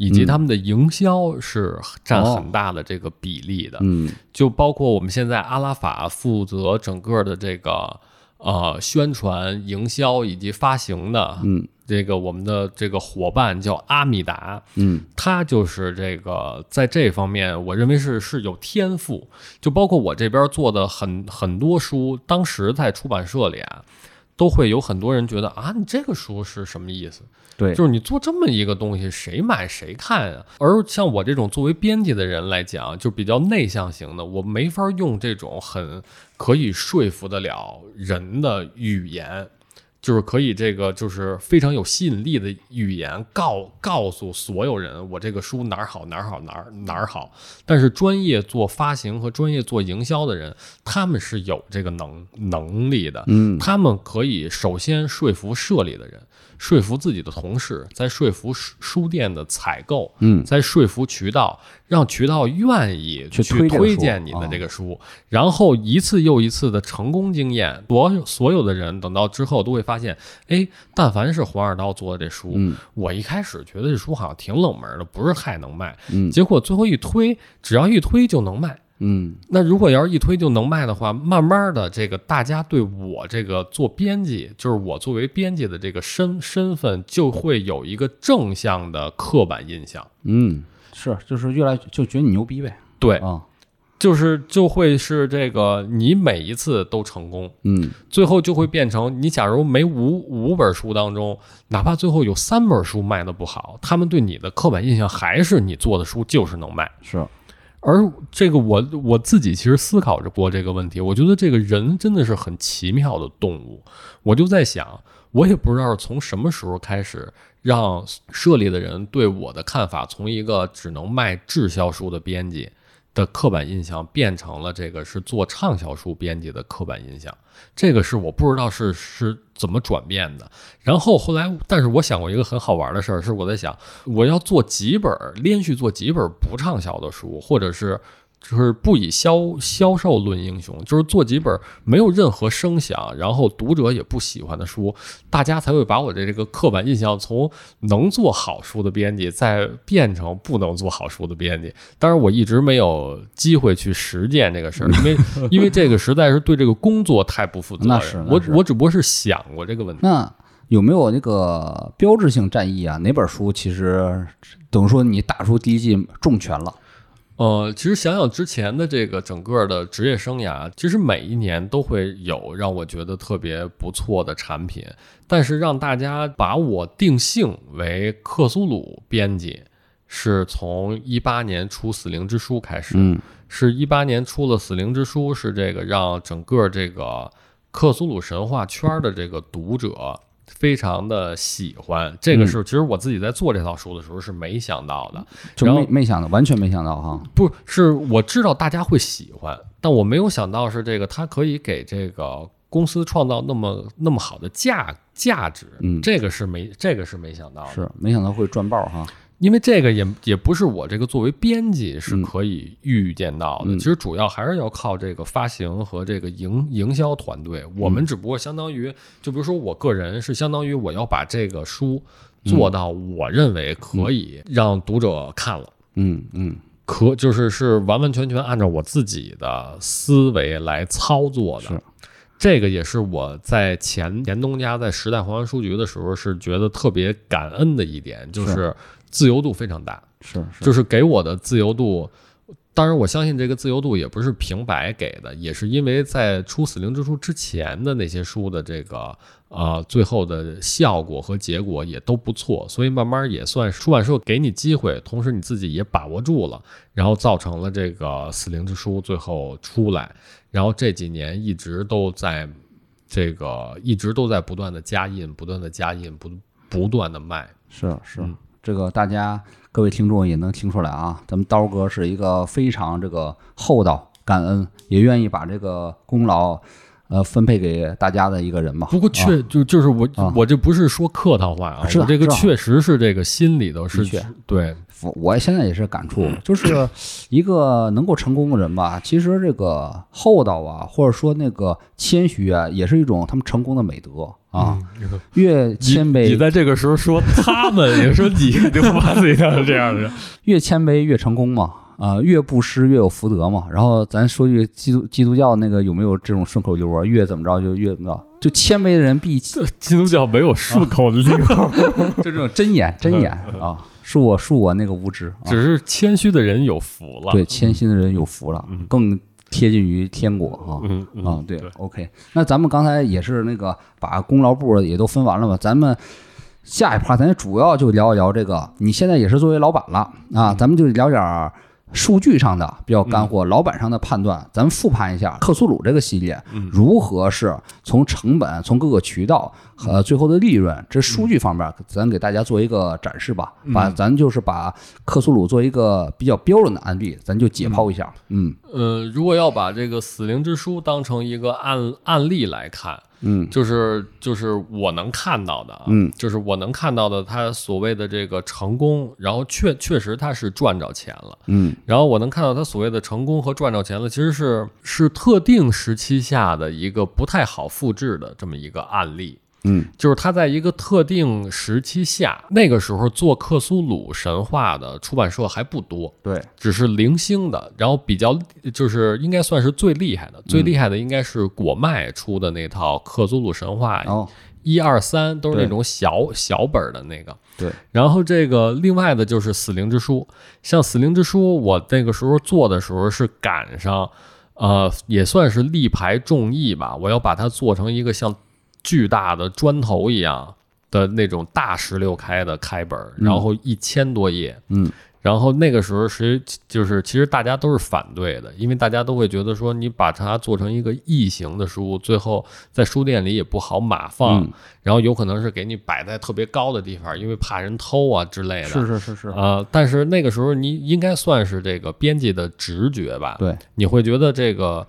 以及他们的营销是占很大的这个比例的。嗯就包括我们现在阿拉法负责整个的这个呃宣传、营销以及发行的，嗯，这个我们的这个伙伴叫阿米达，嗯他就是这个在这方面，我认为是是有天赋。就包括我这边做的很很多书，当时在出版社里啊，都会有很多人觉得啊，你这个书是什么意思？对，就是你做这么一个东西，谁买谁看啊？而像我这种作为编辑的人来讲，就比较内向型的，我没法用这种很可以说服得了人的语言，就是可以这个就是非常有吸引力的语言告告诉所有人我这个书哪儿好哪儿好哪儿哪儿好。但是专业做发行和专业做营销的人，他们是有这个能能力的，嗯。他们可以首先说服社里的人，说服自己的同事，再说服书书店的采购，嗯。再说服渠道，让渠道愿意去去推荐你的啊这个书，然后一次又一次的成功经验，所有所有的人等到之后都会发现，哎，但凡是黄二刀做的这书，嗯我一开始觉得这书好像挺冷门的，不是太能卖，嗯结果最后一推，只要一推就能卖。嗯那如果要是一推就能卖的话，慢慢的，这个大家对我这个做编辑，就是我作为编辑的这个身身份，就会有一个正向的刻板印象。嗯，是，就是越来就觉得你牛逼呗。对，啊，就是就会是这个，你每一次都成功，嗯最后就会变成你假如每五五本书当中，哪怕最后有三本书卖的不好，他们对你的刻板印象还是你做的书就是能卖。是，而这个我我自己其实思考着过这个问题，我觉得这个人真的是很奇妙的动物。我就在想，我也不知道从什么时候开始，让社里的人对我的看法从一个只能卖滞销书的编辑的刻板印象，变成了这个是做畅销书编辑的刻板印象。这个是我不知道是是怎么转变的。然后后来，但是我想过一个很好玩的事儿，是我在想，我要做几本连续做几本不畅销的书，或者是就是不以销销售论英雄，就是做几本没有任何声响，然后读者也不喜欢的书，大家才会把我的这个刻板印象从能做好书的编辑，再变成不能做好书的编辑。当然，我一直没有机会去实践这个事儿，因为 因为这个实在是对这个工作太不负责任。那是那我是我只不过是想过这个问题。那有没有那个标志性战役啊？哪本书其实等于说你打出第一季重拳了？呃，其实想想之前的这个整个的职业生涯，其实每一年都会有让我觉得特别不错的产品，但是让大家把我定性为克苏鲁编辑，是从一八年出《死灵之书》开始，嗯是一八年出了《死灵之书》，是这个让整个这个克苏鲁神话圈的这个读者非常的喜欢。这个是其实我自己在做这套书的时候是没想到的，就没没想到，完全没想到哈。不是我知道大家会喜欢，但我没有想到是这个它可以给这个公司创造那么那么好的价价值。嗯这个是没这个是没想到的。是，没想到会赚爆哈。因为这个也也不是我这个作为编辑是嗯。可以预见到的，嗯。其实主要还是要靠这个发行和这个营营销团队。我嗯。们只不过相当于，就比如说我个人是相当于我要把这个书做到我认为可以让读者看了。嗯嗯。可就是是完完全全按照我自己的思维来操作的是。这个也是我在前前东家在时代华文书局的时候是觉得特别感恩的一点，就是自由度非常大，是是，就是给我的自由度。当然，我相信这个自由度也不是平白给的，也是因为在出《死灵之书》之前的那些书的这个呃最后的效果和结果也都不错，所以慢慢也算是出版社给你机会，同时你自己也把握住了，然后造成了这个《死灵之书》最后出来，然后这几年一直都在这个一直都在不断的加印，不断的加印，不不断的卖。是是嗯，这个大家各位听众也能听出来啊，咱们刀哥是一个非常这个厚道、感恩，也愿意把这个功劳，呃分配给大家的一个人嘛。不过确就就是我啊。我这不是说客套话啊，我这个确实是这个心里头是对，我我现在也是感触，就是一个能够成功的人吧，其实这个厚道啊，或者说那个谦虚啊，也是一种他们成功的美德啊。嗯越谦你你，在这个时候说他们，也说你，就把自己当成这样的人。越谦卑越成功嘛。啊、越布施越有福德嘛。然后咱说句基督基督教那个有没有这种顺口溜啊？越怎么着就越怎么着，就谦卑的人必基督教没有顺口溜，就这种真言真言啊，恕我恕我那个无知啊。只是谦虚的人有福了。对，谦虚的人有福了，更贴近于天国啊。嗯嗯啊，对，OK。那咱们刚才也是那个把功劳簿也都分完了吧，咱们下一趴咱主要就聊一聊这个，你现在也是作为老板了啊，咱们就聊点儿数据上的比较干货，老板上的判断，咱们复盘一下克苏鲁这个系列如何是从成本、从各个渠道和最后的利润这数据方面，咱给大家做一个展示吧。把咱就是把克苏鲁做一个比较标准的案例，咱就解剖一下。嗯。呃，如果要把这个死灵之书当成一个案案例来看，嗯。就是就是我能看到的啊，嗯，就是我能看到的，他所谓的这个成功，然后确确实他是赚着钱了，嗯。然后我能看到他所谓的成功和赚着钱了，其实是是特定时期下的一个不太好复制的这么一个案例。嗯。就是他在一个特定时期下，那个时候做克苏鲁神话的出版社还不多，对，只是零星的，然后比较就是应该算是最厉害的，最厉害的应该是果麦出的那套克苏鲁神话一二三都是那种小小本儿的那个。对，然后这个另外的就是死灵之书，像死灵之书，我那个时候做的时候是赶上，呃，也算是力排众议吧，我要把它做成一个像巨大的砖头一样的那种大十六开的开本儿，然后一千多页，嗯。然后那个时候是就是其实大家都是反对的，因为大家都会觉得说你把它做成一个异形的书，最后在书店里也不好码放，嗯。然后有可能是给你摆在特别高的地方，因为怕人偷啊之类的。是是是是，呃，但是那个时候你应该算是这个编辑的直觉吧？对，你会觉得这个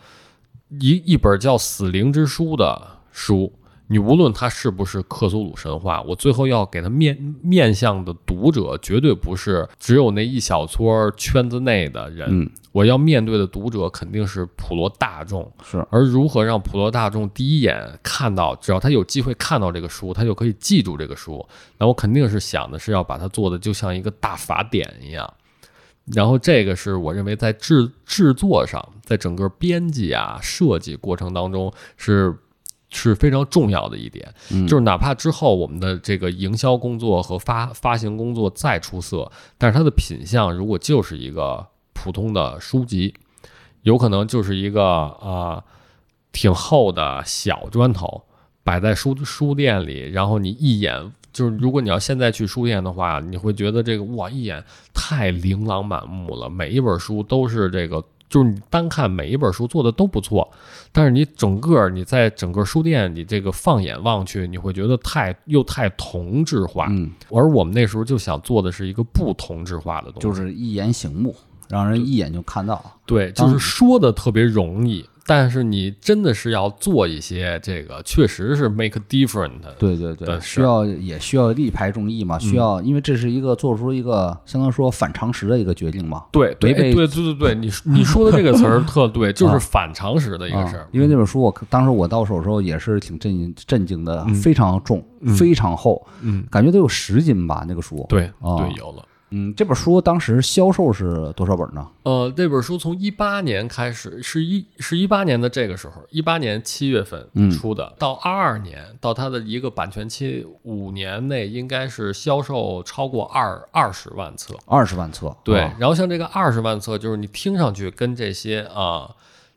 一一本叫《死灵之书》的书，你无论它是不是克苏鲁神话，我最后要给它面面向的读者，绝对不是只有那一小撮圈子内的人。嗯我要面对的读者肯定是普罗大众。是而如何让普罗大众第一眼看到，只要他有机会看到这个书，他就可以记住这个书。那我肯定是想的是要把它做的就像一个大法典一样。然后这个是我认为在制制作上，在整个编辑啊设计过程当中是是非常重要的一点。嗯就是哪怕之后我们的这个营销工作和发发行工作再出色，但是它的品相如果就是一个普通的书籍，有可能就是一个啊、呃挺厚的小砖头摆在书书店里，然后你一眼就是如果你要现在去书店的话，你会觉得这个哇一眼太琳琅满目了，每一本书都是这个。就是你单看每一本书做的都不错，但是你整个你在整个书店你这个放眼望去，你会觉得太又太同质化。嗯，而我们那时候就想做的是一个不同质化的东西，就是一眼醒目，让人一眼就看到。对，就是说的特别容易，但是你真的是要做一些这个，确实是 make different。对对对，需要也需要力排众议嘛，需要，因为这是一个做出一个相当于说反常识的一个决定嘛。对对对对对对，你你说的这个词儿特对，就是反常识的一个啊事儿。因为那本书我当时我到手的时候也是挺震惊震惊的，嗯非常重，嗯非常厚，嗯，感觉得有十斤吧那个书。对啊对，有了。嗯，这本书当时销售是多少本呢？呃，这本书从一八年开始，是一是一八年的这个时候，一八年七月份嗯出的，到二二年到它的一个版权期五年内，应该是销售超过二二十万册。二十万册。对，啊然后像这个二十万册，就是你听上去跟这些啊，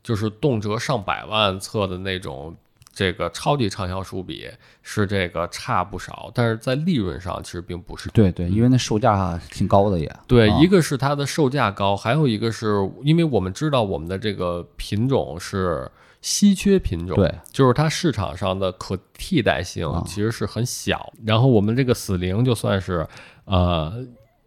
就是动辄上百万册的那种这个超级畅销书比，是这个差不少，但是在利润上其实并不是。对对，因为那售价挺高的也。对，啊一个是它的售价高，还有一个是因为我们知道我们的这个品种是稀缺品种，对，就是它市场上的可替代性啊其实是很小。然后我们这个死灵就算是呃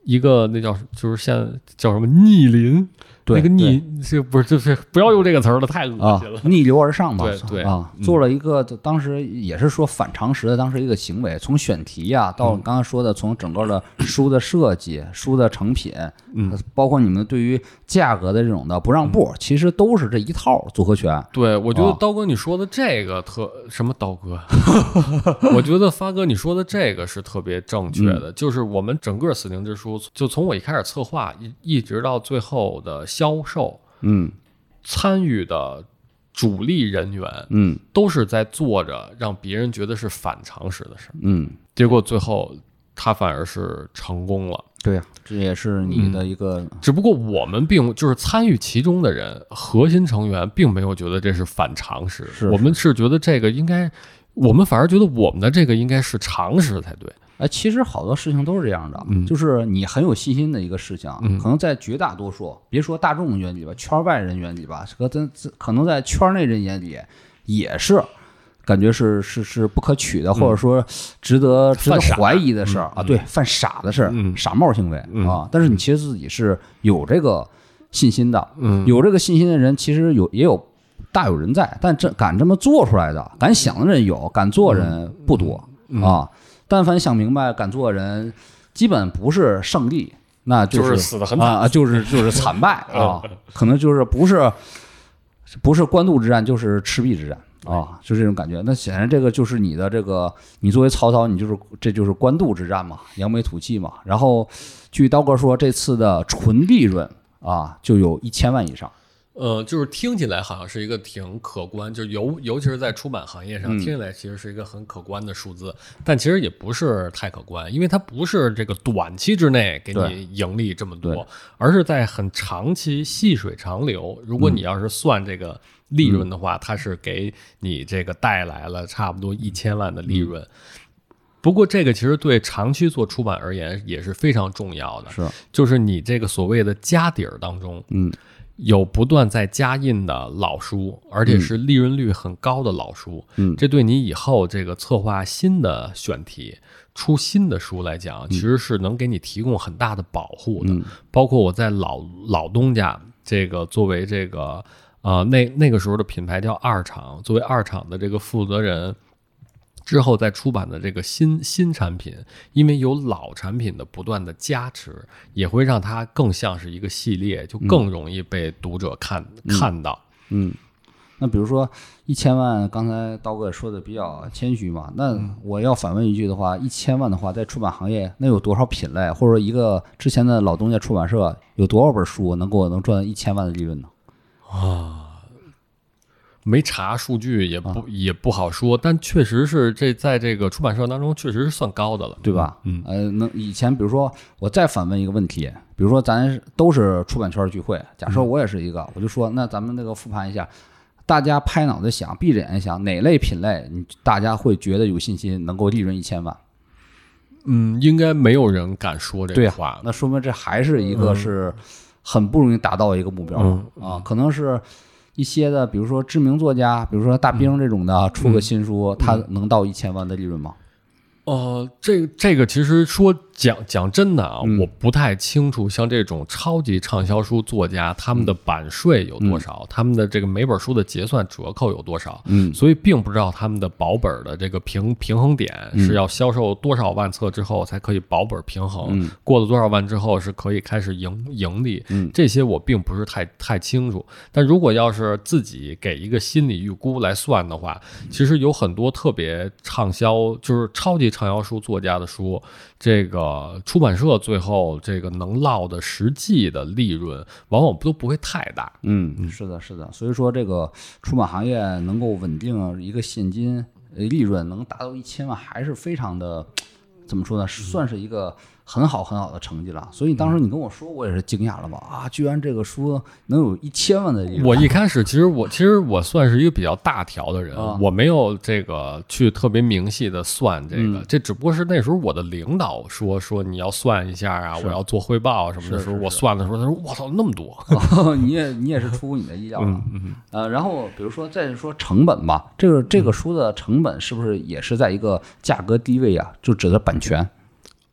一个那叫就是像叫什么逆鳞，对那个逆这不是就是不要用这个词儿了，太恶啊心了。，逆流而上吧，对对啊，嗯。做了一个当时也是说反常识的当时一个行为，从选题呀、到嗯。刚才说的从整个的书的设计、书的成品，嗯，包括你们对于价格的这种的不让步，其实都是这一套组合拳。对，我觉得啊。刀哥你说的这个特什么刀哥，我觉得发哥你说的这个是特别正确嗯。的，就是我们整个死灵之书，就从我一开始策划一一直到最后的销售，嗯。参与的主力人员嗯。都是在做着让别人觉得是反常识的事儿，嗯，结果最后他反而是成功了。对呀、这也是你的一个、只不过我们并就是参与其中的人，核心成员并没有觉得这是反常识，是我们是觉得这个应该，我们反而觉得我们的这个应该是常识才对。哎，其实好多事情都是这样的，嗯。就是你很有信心的一个事情，嗯。可能在绝大多数，别说大众眼里吧，圈外人眼里吧，和咱咱可能在圈内人眼里也是。感觉是是是不可取的，或者说值得值得怀疑的事儿啊，嗯。对，犯傻的事傻帽行为嗯啊。但是你其实自己是有这个信心的，嗯。有这个信心的人，其实有也有大有人在，但这敢这么做出来的，敢想的人有，敢做的人不多、嗯。啊。但凡想明白、敢做的人，基本不是胜利，那就是是死的很惨啊，就是就是惨败 啊，可能就是不是不是官渡之战，就是赤壁之战。啊，就这种感觉。那显然这个就是你的这个，你作为曹操，你就是这就是官渡之战嘛，扬眉吐气嘛。然后，据刀哥说，这次的纯利润啊，就有一千万以上。呃，就是听起来好像是一个挺可观，就尤尤其是在出版行业上，嗯。听起来其实是一个很可观的数字，但其实也不是太可观，因为它不是这个短期之内给你盈利这么多，而是在很长期细水长流。如果你要是算这个利润的话，它是给你这个带来了差不多一千万的利润。不过，这个其实对长期做出版而言也是非常重要的，是，就是你这个所谓的家底儿当中，嗯有不断在加印的老书，而且是利润率很高的老书，嗯这对你以后这个策划新的选题、出新的书来讲，其实是能给你提供很大的保护的。嗯包括我在老老东家这个作为这个呃那那个时候的品牌叫二厂，作为二厂的这个负责人。之后再出版的这个新新产品，因为有老产品的不断的加持，也会让它更像是一个系列，就更容易被读者看、看到。嗯。那比如说一千万，刚才刀哥也说的比较谦虚嘛。那我要反问一句的话，一千万的话，在出版行业那有多少品类，或者说一个之前的老东家出版社有多少本书能给我能赚一千万的利润呢？没查数据也不、也不好说，但确实是这在这个出版社当中确实是算高的了，对吧？嗯，呃，能以前比如说我再反问一个问题，比如说咱都是出版圈聚会，假设我也是一个，我就说那咱们那个复盘一下，大家拍脑袋想，闭着眼睛想，哪类品类你大家会觉得有信心能够利润一千万？嗯，应该没有人敢说这话。那说明这还是一个是很不容易达到一个目标、嗯啊，可能是。一些的，比如说知名作家，比如说大兵这种的，出个新书，他能到一千万的利润吗？呃，这这个其实说讲讲真的啊，嗯。我不太清楚，像这种超级畅销书作家，他们的版税有多少，他们的这个每本书的结算折扣有多少，嗯。所以并不知道他们的保本的这个平平衡点嗯。是要销售多少万册之后才可以保本平衡，嗯。过了多少万之后是可以开始盈盈利，嗯。这些我并不是太太清楚。但如果要是自己给一个心理预估来算的话，其实有很多特别畅销，就是超级畅销书作家的书，这个出版社最后这个能落的实际的利润，往往都不会太大。嗯，是的，是的。所以说，这个出版行业能够稳定一个现金呃利润能达到一千万，还是非常的怎么说呢？算是一个很好很好的成绩了。所以当时你跟我说，我也是惊讶了吧？啊，居然这个书能有一千万的利润！我一开始其实我其实我算是一个比较大条的人，啊我没有这个去特别明细的算这个，嗯这只不过是那时候我的领导说说你要算一下啊，我要做汇报什么的时候，我算的时候，他说我操那么多，哦，你也你也是出乎你的意料了。呃，然后比如说再说成本吧，这个这个书的成本是不是也是在一个价格低位啊？就指的版权？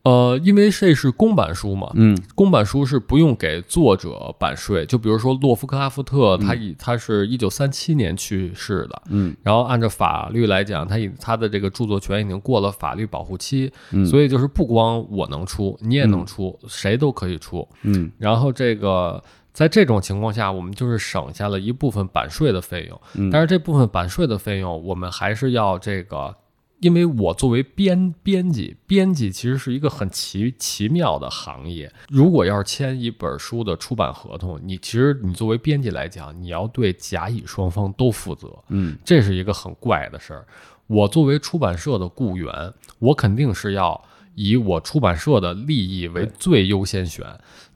呃，因为这是公版书嘛，嗯公版书是不用给作者版税。就比如说洛夫克拉夫特，他以他是一九三七年去世的，嗯然后按照法律来讲，他以他的这个著作权已经过了法律保护期，嗯所以就是不光我能出，你也能出，谁都可以出。嗯然后这个在这种情况下，我们就是省下了一部分版税的费用，嗯但是这部分版税的费用，我们还是要这个。因为我作为编编辑，编辑其实是一个很奇奇妙的行业。如果要是签一本书的出版合同，你其实你作为编辑来讲，你要对甲乙双方都负责。嗯这是一个很怪的事儿。我作为出版社的雇员，我肯定是要以我出版社的利益为最优先选，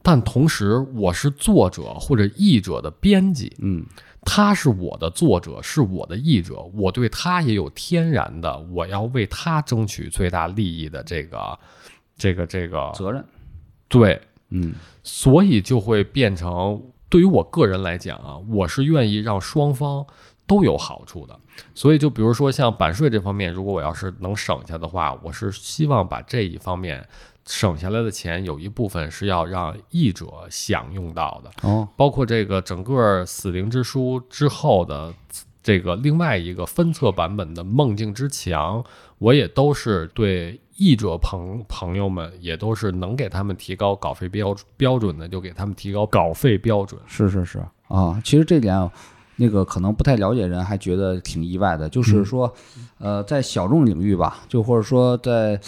但同时我是作者或者译者的编辑，嗯他是我的作者，是我的译者，我对他也有天然的我要为他争取最大利益的这个这个这个责任，对，嗯。所以就会变成，对于我个人来讲啊，我是愿意让双方都有好处的。所以就比如说像版税这方面，如果我要是能省下的话，我是希望把这一方面省下来的钱有一部分是要让译者享用到的，哦包括这个整个《死灵之书》之后的这个另外一个分册版本的《梦境之墙》，我也都是对译者朋朋友们也都是能给他们提高稿费标标准的，就给他们提高稿费标准。是是是啊，其实这点。那个可能不太了解人还觉得挺意外的，就是说，呃，在小众领域吧，就或者说在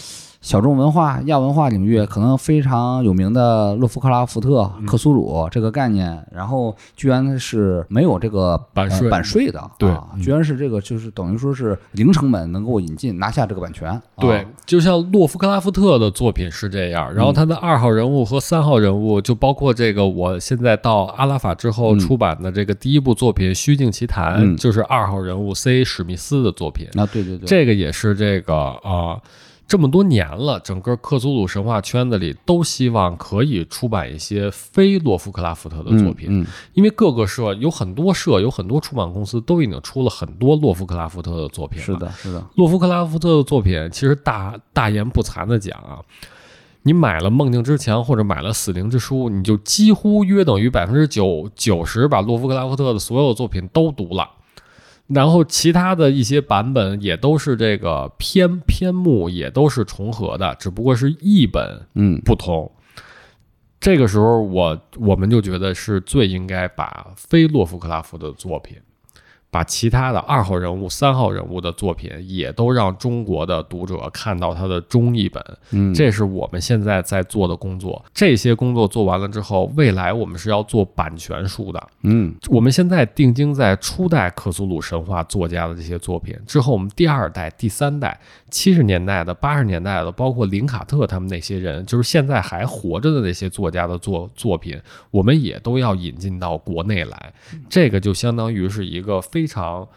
小众文化、亚文化领域，可能非常有名的洛夫克拉福特、克苏鲁这个概念，然后居然是没有这个呃版税。版税的，对。啊，居然是这个就是等于说是零成本能够引进拿下这个版权，啊。对，就像洛夫克拉夫特的作品是这样，然后他的二号人物和三号人物，就包括这个我现在到阿拉法之后嗯。出版的这个第一部作品《虚境奇谭》，嗯。就是二号人物 C 史密斯的作品。那，对对对，这个也是这个啊、这么多年了，整个克苏鲁神话圈子里都希望可以出版一些非洛夫克拉夫特的作品，嗯因为各个社有很多社有很多出版公司都已经出了很多洛夫克拉夫特的作品了。是的，是的，洛夫克拉夫特的作品，其实大大言不惭的讲啊，你买了《梦境之墙》或者买了《死灵之书》，你就几乎约等于百分之九九十把洛夫克拉夫特的所有作品都读了。然后其他的一些版本也都是这个篇篇目也都是重合的，只不过是译本嗯不同。这个时候我我们就觉得是最应该把非洛夫克拉夫的作品，把其他的二号人物、三号人物的作品也都让中国的读者看到他的中译本。嗯，这是我们现在在做的工作。这些工作做完了之后，未来我们是要做版权书的。嗯我们现在定睛在初代克苏鲁神话作家的这些作品之后，我们第二代、第三代、七十年代的、八十年代的，包括林卡特他们那些人，就是现在还活着的那些作家的作作品，我们也都要引进到国内来。这个就相当于是一个非常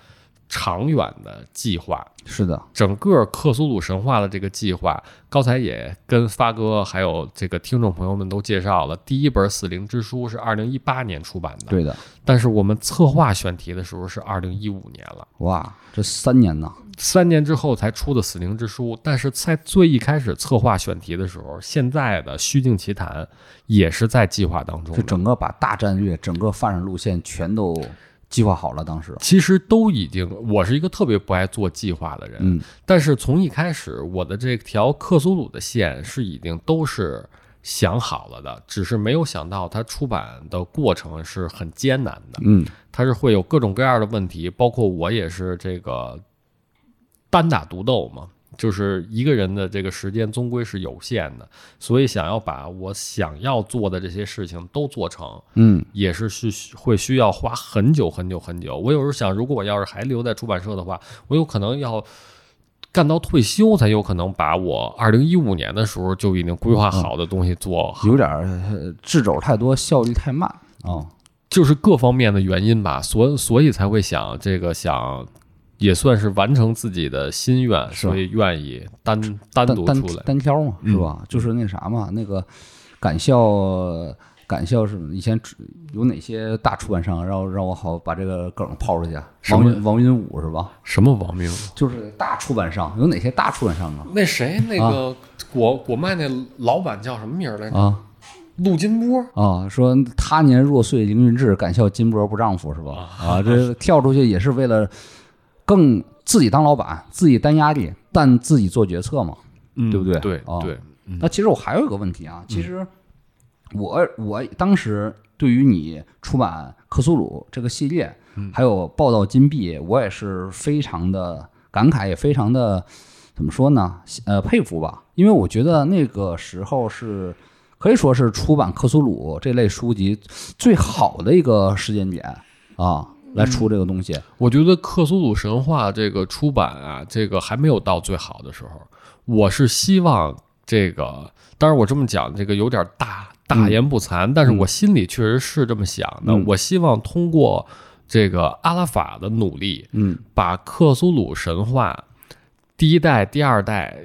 长远的计划。是的，整个克苏鲁神话的这个计划，刚才也跟发哥还有这个听众朋友们都介绍了。第一本《死灵之书》是二零一八年出版的，对的，但是我们策划选题的时候是二零一五年了，哇，这三年呢，三年之后才出的《死灵之书》。但是在最一开始策划选题的时候，现在的《虚境奇谭》也是在计划当中的。就整个把大战略、整个发展路线全都计划好了，当时，其实都已经，我是一个特别不爱做计划的人，嗯。但是从一开始，我的这条克苏鲁的线是已经都是想好了的，只是没有想到它出版的过程是很艰难的，嗯。它是会有各种各样的问题，包括我也是这个单打独斗嘛。就是一个人的这个时间终归是有限的，所以想要把我想要做的这些事情都做成，嗯也是需会需要花很久很久很久。我有时候想，如果我要是还留在出版社的话，我有可能要干到退休，才有可能把我二零一五年的时候就已经规划好的东西做好。有点儿呃掣肘太多，效率太慢啊。就是各方面的原因吧，所所以才会想这个想。也算是完成自己的心愿，所以愿意单单独出来。单挑嘛，嗯是吧？就是那啥嘛，那个敢笑敢笑是以前有哪些大出版商，让让我好把这个梗抛出去？王云王云武是吧？什么王明？就是大出版商有哪些大出版商啊？那谁那个果果麦那老板叫什么名儿来着？啊陆金波。啊，说他年若岁凌云志，敢笑金波不丈夫是吧？啊，这跳出去也是为了更自己当老板，自己担压力，但自己做决策嘛。嗯对不对对哦对，嗯那其实我还有一个问题啊，其实我我当时对于你出版克苏鲁这个系列，还有报道金币，我也是非常的感慨，也非常的怎么说呢？呃，佩服吧，因为我觉得那个时候是可以说是出版克苏鲁这类书籍最好的一个时间点啊，来出这个东西。我觉得克苏鲁神话这个出版啊，这个还没有到最好的时候。我是希望这个，当然我这么讲，这个有点大大言不惭，但是我心里确实是这么想的。嗯我希望通过这个阿拉法的努力，嗯把克苏鲁神话第一代、第二代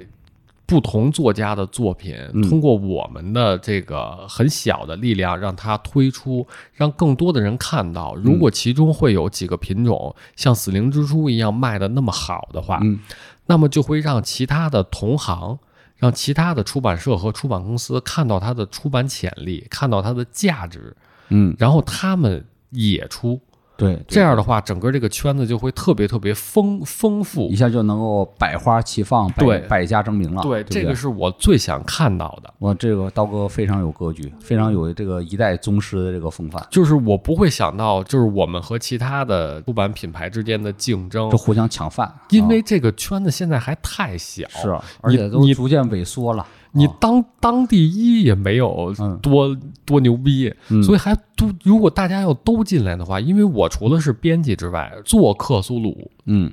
不同作家的作品，嗯通过我们的这个很小的力量，让它推出，让更多的人看到。如果其中会有几个品种像死灵之书一样卖的那么好的话，嗯那么就会让其他的同行。让其他的出版社和出版公司看到它的出版潜力，看到它的价值，嗯，然后他们也出，对，这样的话，整个这个圈子就会特别特别丰丰富一。下就能够百花齐放，百对百家争鸣了。对，这个是我最想看到的，我这个刀哥非常有格局，非常有这个一代宗师的这个风范，就是我不会想到，就是我们和其他的出版品牌之间的竞争就，互相抢饭。因为这个圈子现在还太小，啊是，而且都你逐渐萎缩了。你啊当当第一也没有嗯。多、多牛逼，嗯。所以还都如果大家要都进来的话，因为我除了是编辑之外，做克苏鲁嗯。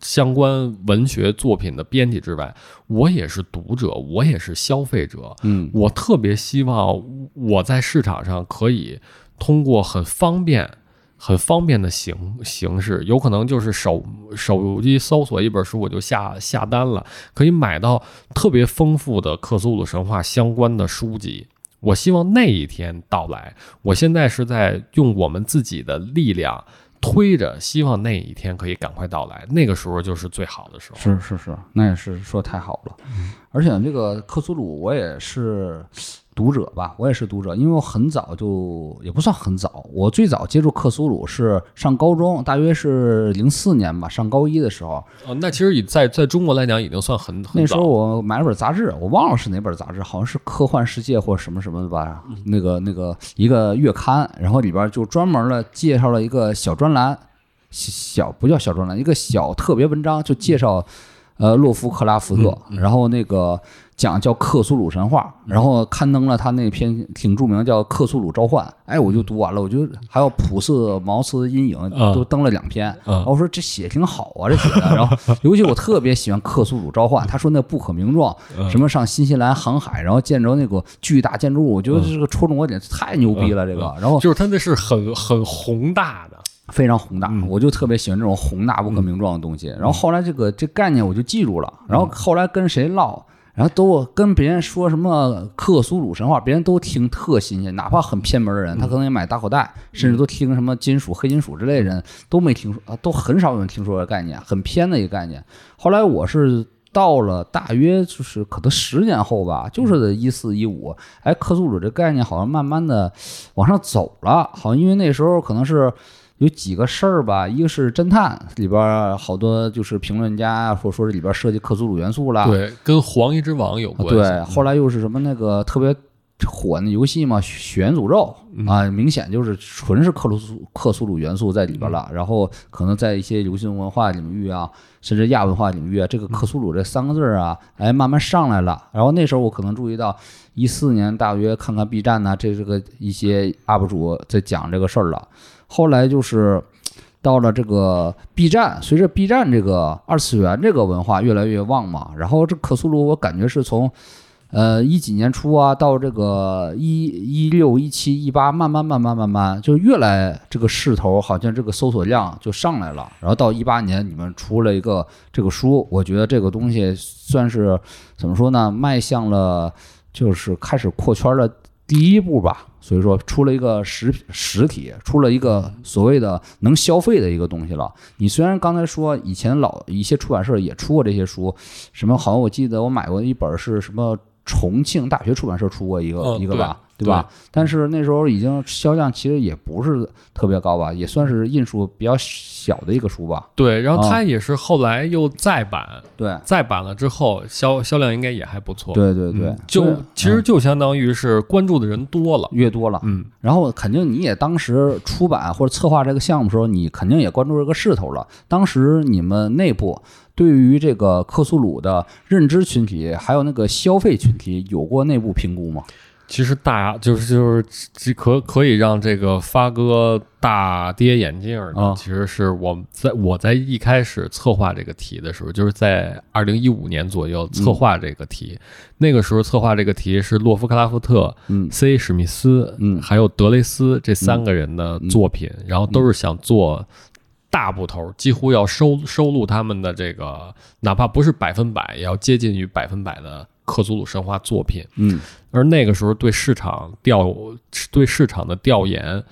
相关文学作品的编辑之外，我也是读者，我也是消费者，嗯。我特别希望我在市场上可以通过很方便、很方便的形形式，有可能就是手手机搜索一本书，我就下下单了，可以买到特别丰富的克苏鲁神话相关的书籍。我希望那一天到来。我现在是在用我们自己的力量推着，希望那一天可以赶快到来。那个时候就是最好的时候。是是是，那也是说太好了。而且这个克苏鲁，我也是读者吧，我也是读者，因为我很早就也不算很早，我最早接触克苏鲁是上高中，大约是零四年吧，上高一的时候，哦，那其实以在在中国来讲，已经算很很那时候我买了本杂志，我忘了是哪本杂志，好像是《科幻世界》或者什么什么的吧，那个那个一个月刊，然后里边就专门的介绍了一个小专栏，小不叫小专栏，一个小特别文章，就介绍呃洛夫克拉福特，然后那个讲叫克苏鲁神话，然后刊登了他那篇挺著名叫《克苏鲁召唤》，哎，我就读完了，我就还有普色茅斯阴影嗯。都登了两篇，嗯。然后我说这写挺好啊，这写的。然后 尤其我特别喜欢克苏鲁召唤，他说那不可名状，嗯。什么上新西兰航海，然后见着那个巨大建筑物，我觉得这个戳中我点，太牛逼了，这个。然后就是他那是很很宏大的，非常宏大，嗯。我就特别喜欢这种宏大不可名状的东西。然后后来这个这概念我就记住了，然后后来跟谁唠。然后都跟别人说什么克苏鲁神话，别人都听特新鲜，哪怕很偏门的人，他可能也买大口袋，甚至都听什么金属、黑金属之类的人都没听说啊，都很少有人听说这个概念，很偏的一个概念。后来我是到了大约就是可能十年后吧，就是一四一五，哎，克苏鲁这概念好像慢慢的往上走了，好像因为那时候可能是。有几个事儿吧，一个是侦探里边儿好多就是评论家或者说是里边儿涉及克苏鲁元素了，对，跟黄衣之王有关系。对，后来又是什么那个特别火那游戏嘛，《血源诅咒》啊，明显就是纯是克鲁苏克苏鲁元素在里边了。然后可能在一些流行文化领域啊，甚至亚文化领域啊，这个克苏鲁这三个字儿啊，哎，慢慢上来了。然后那时候我可能注意到，一四年大约看看 B 站呐、这是个一些 UP 主在讲这个事儿了。后来就是。到了这个 B 站，随着 B 站这个二次元这个文化越来越旺嘛，然后这克苏鲁我感觉是从，呃一几年初啊，到这个一一六一七一八，慢慢慢慢慢慢就越来这个势头好像这个搜索量就上来了，然后到一八年你们出了一个这个书，我觉得这个东西算是怎么说呢，迈向了就是开始扩圈的第一步吧，所以说出了一个实实体，出了一个所谓的能消费的一个东西了。你虽然刚才说以前老一些出版社也出过这些书，什么好像我记得我买过一本是什么重庆大学出版社出过一个、嗯一个吧，对吧？但是那时候已经销量其实也不是特别高吧，也算是印数比较小的一个书吧。对，然后啊它也是后来又再版，对，再版了之后销销量应该也还不错。对对对，嗯就其实嗯就相当于是关注的人多了。越多了，嗯，然后肯定你也当时出版或者策划这个项目的时候，你肯定也关注这个势头了。当时你们内部对于这个克苏鲁的认知群体，还有那个消费群体，有过内部评估吗？其实大就是就是这可可以让这个发哥大跌眼镜儿的，啊其实是我在我在一开始策划这个题的时候，就是在二零一五年左右策划这个题。那个时候策划这个题是洛夫克拉夫特、嗯 C. 史密斯，嗯还有德雷斯这三个人的作品，然后都是想做大部头，几乎要收收录他们的这个，哪怕不是百分百，也要接近于百分百的克苏鲁神话作品。嗯而那个时候对市场调对市场的调研，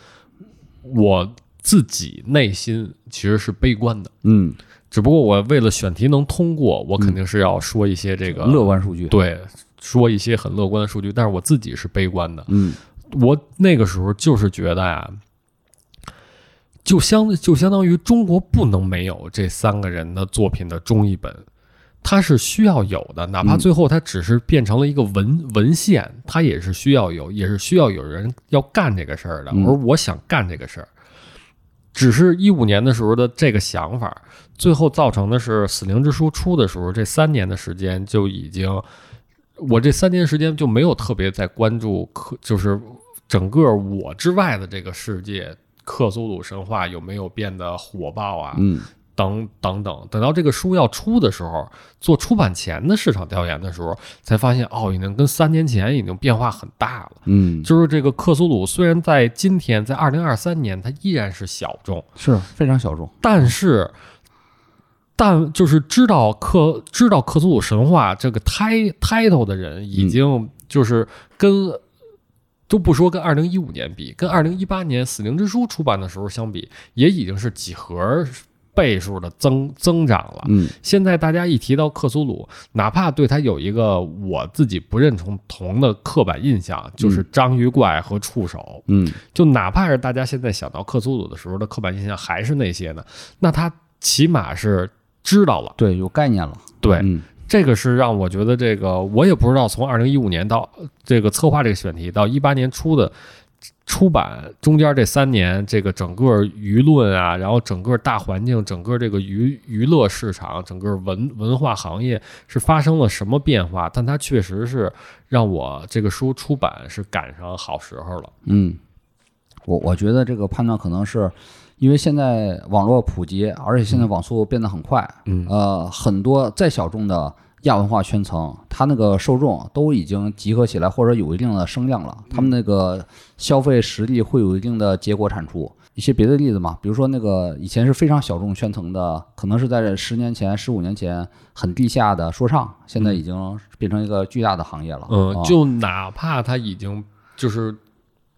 我自己内心其实是悲观的。嗯，只不过我为了选题能通过，我肯定是要说一些这个乐观数据，对，说一些很乐观的数据，但是我自己是悲观的。嗯我那个时候就是觉得呀，就相就相当于中国不能没有这三个人的作品的中译本，它是需要有的，哪怕嗯最后它只是变成了一个文文献，它也是需要有，也是需要有人要干这个事儿的。嗯而我想干这个事儿，只是一五年的时候的这个想法，最后造成的是《死灵之书》出的时候，这三年的时间就已经，我这三年时间就没有特别在关注克，就是整个我之外的这个世界，克苏鲁神话有没有变得火爆啊？嗯等等等，等到这个书要出的时候，做出版前的市场调研的时候，才发现哦，已经跟三年前已经变化很大了。嗯，就是这个克苏鲁，虽然在今天，在二零二三年，它依然是小众，是非常小众，但是，但就是知道克知道克苏鲁神话这个 ti title 的人，已经就是跟、都不说跟二零一五年比，跟二零一八年《死灵之书》出版的时候相比，也已经是几何倍数的增增长了。嗯。现在大家一提到克苏鲁，哪怕对他有一个我自己不认同同的刻板印象，就是章鱼怪和触手，嗯。就哪怕是大家现在想到克苏鲁的时候的刻板印象还是那些呢，那他起码是知道了。对，有概念了，对，嗯。这个是让我觉得这个我也不知道，从二零一五年到这个策划这个选题到一八年初的出版中间这三年，这个整个舆论啊，然后整个大环境，整个这个娱娱乐市场，整个文文化行业是发生了什么变化？但它确实是让我这个书出版是赶上好时候了。嗯，我我觉得这个判断可能是因为现在网络普及，而且现在网速变得很快，嗯呃，很多再小众的亚文化圈层，他那个受众都已经集合起来，或者有一定的声量了，他们那个消费实力会有一定的结果产出。一些别的例子嘛，比如说那个以前是非常小众圈层的，可能是在十年前、十五年前很地下的说唱，现在已经变成一个巨大的行业了。嗯，啊就哪怕他已经就是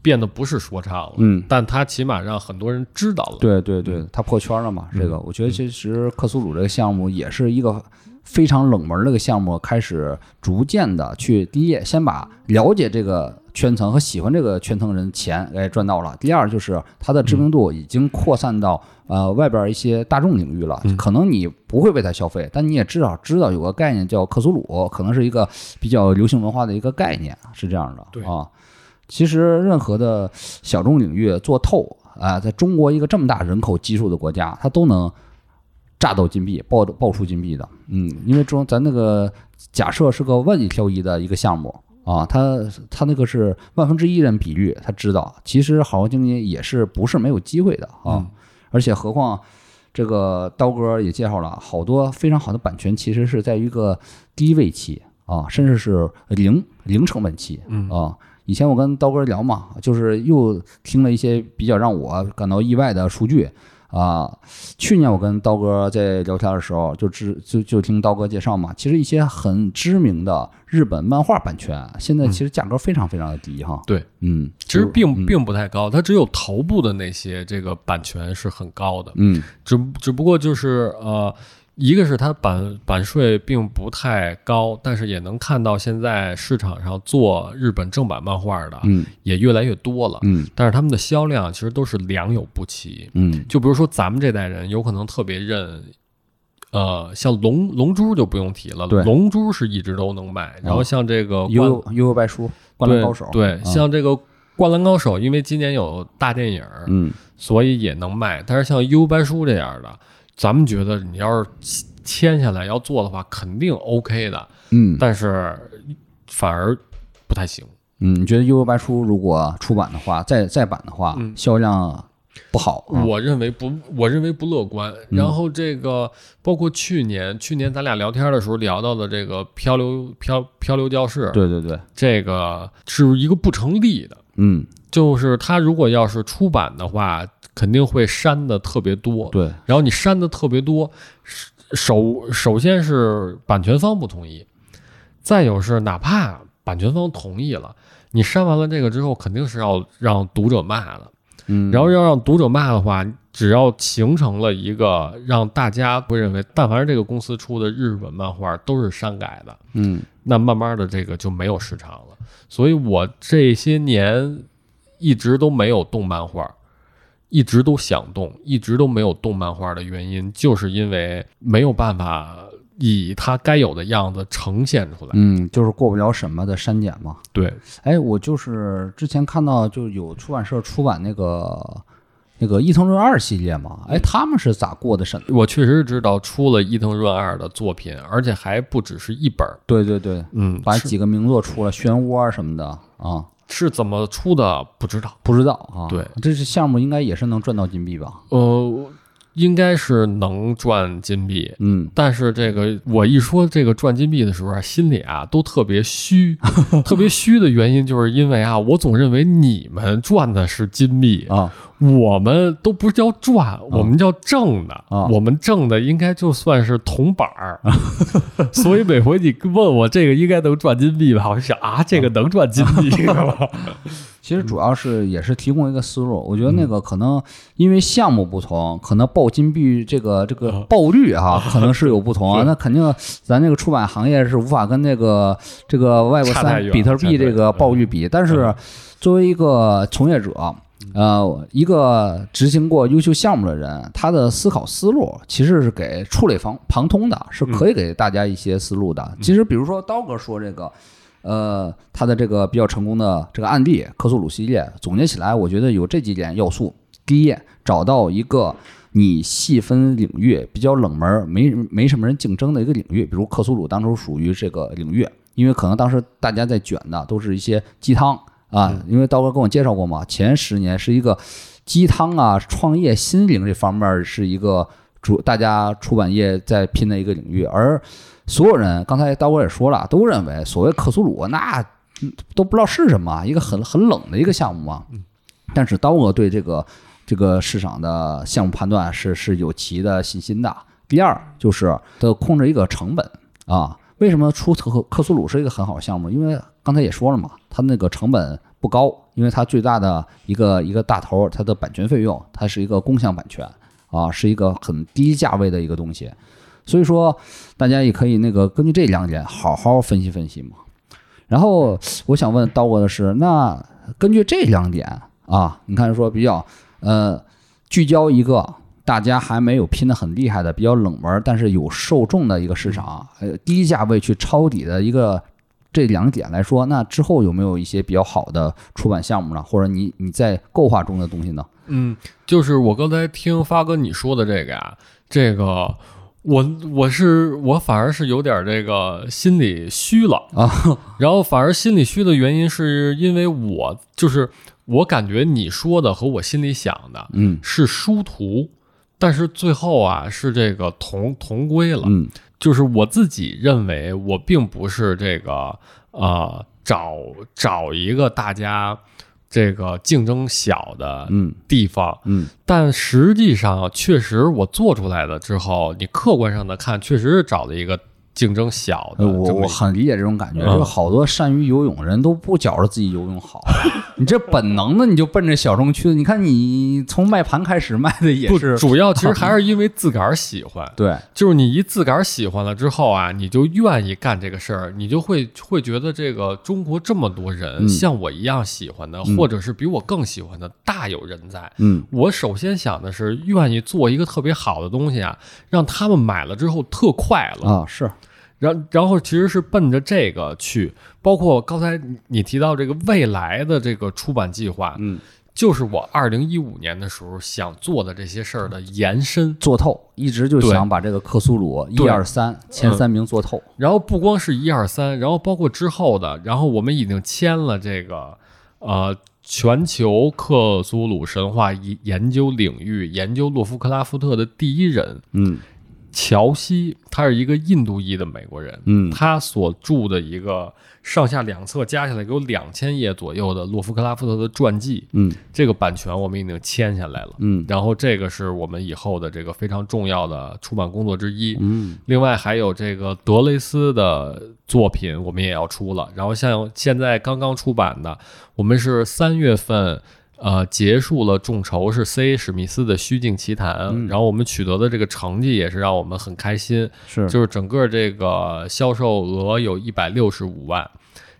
变得不是说唱了，嗯，但他起码让很多人知道了。对对对，他破圈了嘛。这个我觉得其实克苏鲁这个项目也是一个非常冷门的一个项目，开始逐渐的去第一，先把了解这个圈层和喜欢这个圈层人钱给赚到了；第二就是它的知名度已经扩散到呃外边一些大众领域了。可能你不会为它消费，但你也至少知道有个概念叫克苏鲁，可能是一个比较流行文化的一个概念，是这样的。对啊。其实任何的小众领域做透啊、在中国一个这么大人口基数的国家，它都能榨到金币，爆爆出金币的。嗯，因为中咱那个假设是个万里挑一的一个项目啊，他他那个是万分之一人比率，他知道其实好好经济也是不是没有机会的啊，嗯而且何况。这个刀哥也介绍了好多非常好的版权，其实是在一个低位期啊，甚至是零零成本期嗯啊。以前我跟刀哥聊嘛，就是又听了一些比较让我感到意外的数据啊，去年我跟刀哥在聊天的时候，就知就就听刀哥介绍嘛，其实一些很知名的日本漫画版权，现在其实价格非常非常的低哈。对，嗯，其实并并不太高，它只有头部的那些这个版权是很高的，嗯只只不过就是呃，一个是它版版税并不太高，但是也能看到现在市场上做日本正版漫画的嗯也越来越多了，嗯但是他们的销量其实都是良莠不齐。嗯就比如说咱们这代人有可能特别认。呃，像龙龙珠就不用提了，对龙珠是一直都能卖。然后像这个悠灌悠悠悠白书、灌篮高手，对，像这个灌篮高手，因为今年有大电影，嗯所以也能卖。但是像《幽白书》这样的，咱们觉得你要是签下来要做的话，肯定 OK 的，嗯但是反而不太行。嗯，你觉得悠悠白书如果出版的话，再再版的话，嗯销量不好啊？我认为不，我认为不乐观。然后这个包括去年，去年咱俩聊天的时候聊到的这个漂流漂漂流教室，对对对，这个是一个不成立的。嗯就是它如果要是出版的话，肯定会删的特别多。对，然后你删的特别多，首首先是版权方不同意，再有是哪怕版权方同意了，你删完了这个之后，肯定是要让读者骂的。嗯，然后要让读者骂的话，只要形成了一个让大家会认为，但凡是这个公司出的日本漫画都是删改的，嗯那慢慢的这个就没有市场了。所以我这些年一直都没有动漫画，一直都想动，一直都没有动漫画的原因，就是因为没有办法以它该有的样子呈现出来。嗯，就是过不了审嘛的删减嘛。对，哎，我就是之前看到就有出版社出版那个那个伊藤润二系列嘛，哎，他们是咋过的审？我确实知道出了伊藤润二的作品，而且还不只是一本儿。对对对，嗯，把几个名作出了，漩涡啊什么的啊，是怎么出的不知道。不知道啊。对，这是项目应该也是能赚到金币吧？呃，应该是能赚金币，嗯，但是这个我一说这个赚金币的时候啊，心里啊都特别虚，特别虚的原因就是因为啊，我总认为你们赚的是金币，啊，我们都不叫赚，我们叫挣的，啊我们挣的应该就算是铜板儿。所以每回你问我这个应该能赚金币吧，我就想啊，这个能赚金币吗？其实主要是也是提供一个思路，我觉得嗯。那个可能因为项目不同，可能报金币这个这个啊。报率哈，可能是有不同啊。那肯定咱这个出版行业是无法跟那个这个外国三比特币这个报率比，但是作为一个从业者。呃，一个执行过优秀项目的人，他的思考思路其实是给触类旁旁通的，是可以给大家一些思路的。其实，比如说刀哥说这个，呃，他的这个比较成功的这个案例，克苏鲁系列，总结起来，我觉得有这几点要素。第一，找到一个你细分领域比较冷门、没没什么人竞争的一个领域，比如克苏鲁当初属于这个领域，因为可能当时大家在卷的都是一些鸡汤啊，因为刀哥跟我介绍过嘛，前十年是一个鸡汤啊、创业心灵这方面是一个主大家出版业在拼的一个领域，而所有人刚才刀哥也说了，都认为所谓克苏鲁那嗯都不知道是什么，一个很很冷的一个项目嘛。但是刀哥对这个这个市场的项目判断是是有其的信心的。第二就是它控制一个成本啊，为什么出克克苏鲁是一个很好的项目？因为刚才也说了嘛，它那个成本不高，因为它最大的一个一个大头，它的版权费用，它是一个共享版权啊，是一个很低价位的一个东西。所以说，大家也可以那个根据这两点好好分析分析嘛。然后我想问刀哥的是，那根据这两点啊，你看说比较呃聚焦一个大家还没有拼得很厉害的、比较冷门但是有受众的一个市场，呃低价位去抄底的一个这两点来说，那之后有没有一些比较好的出版项目呢？或者你你在构画中的东西呢？嗯，就是我刚才听发哥你说的这个呀，这个我我是我反而是有点这个心里虚了啊，然后反而心里虚的原因是因为我就是我感觉你说的和我心里想的嗯。是殊途，但是最后啊是这个同同归了，嗯。就是我自己认为我并不是这个呃找找一个大家这个竞争小的嗯。地方，嗯。但实际上确实我做出来了之后，你客观上的看，确实是找了一个竞争小的呃我这我很理解这种感觉，嗯就好多善于游泳的人都不觉着自己游泳好，你这本能的你就奔着小众去的。你看你从卖盘开始卖的也不是，主要其实还是因为自个儿喜欢。对，就是你一自个儿喜欢了之后啊，你就愿意干这个事儿，你就会会觉得这个中国这么多人嗯像我一样喜欢的，或者是比我更喜欢的，大有人在。嗯我首先想的是，愿意做一个特别好的东西啊，让他们买了之后特快乐。啊是，然然后其实是奔着这个去，包括刚才你你提到这个未来的这个出版计划，嗯，就是我二零一五年的时候想做的这些事儿的延伸。做透，一直就想把这个克苏鲁一对二三前三名做透。然后不光是一二三，然后包括之后的，然后我们已经签了这个呃全球克苏鲁神话研研究领域研究洛夫克拉夫特的第一人嗯乔西，他是一个印度裔的美国人，嗯他所著的一个上下两册加起来有两千页左右的洛夫克拉夫特的传记，嗯这个版权我们已经签下来了。嗯然后这个是我们以后的这个非常重要的出版工作之一。嗯另外还有这个德雷斯的作品，我们也要出了。然后像现在刚刚出版的，我们是三月份。呃，结束了众筹是 C.A. 史密斯的《虚境奇谈》嗯然后我们取得的这个成绩也是让我们很开心，是，就是整个这个销售额有一百六十五万，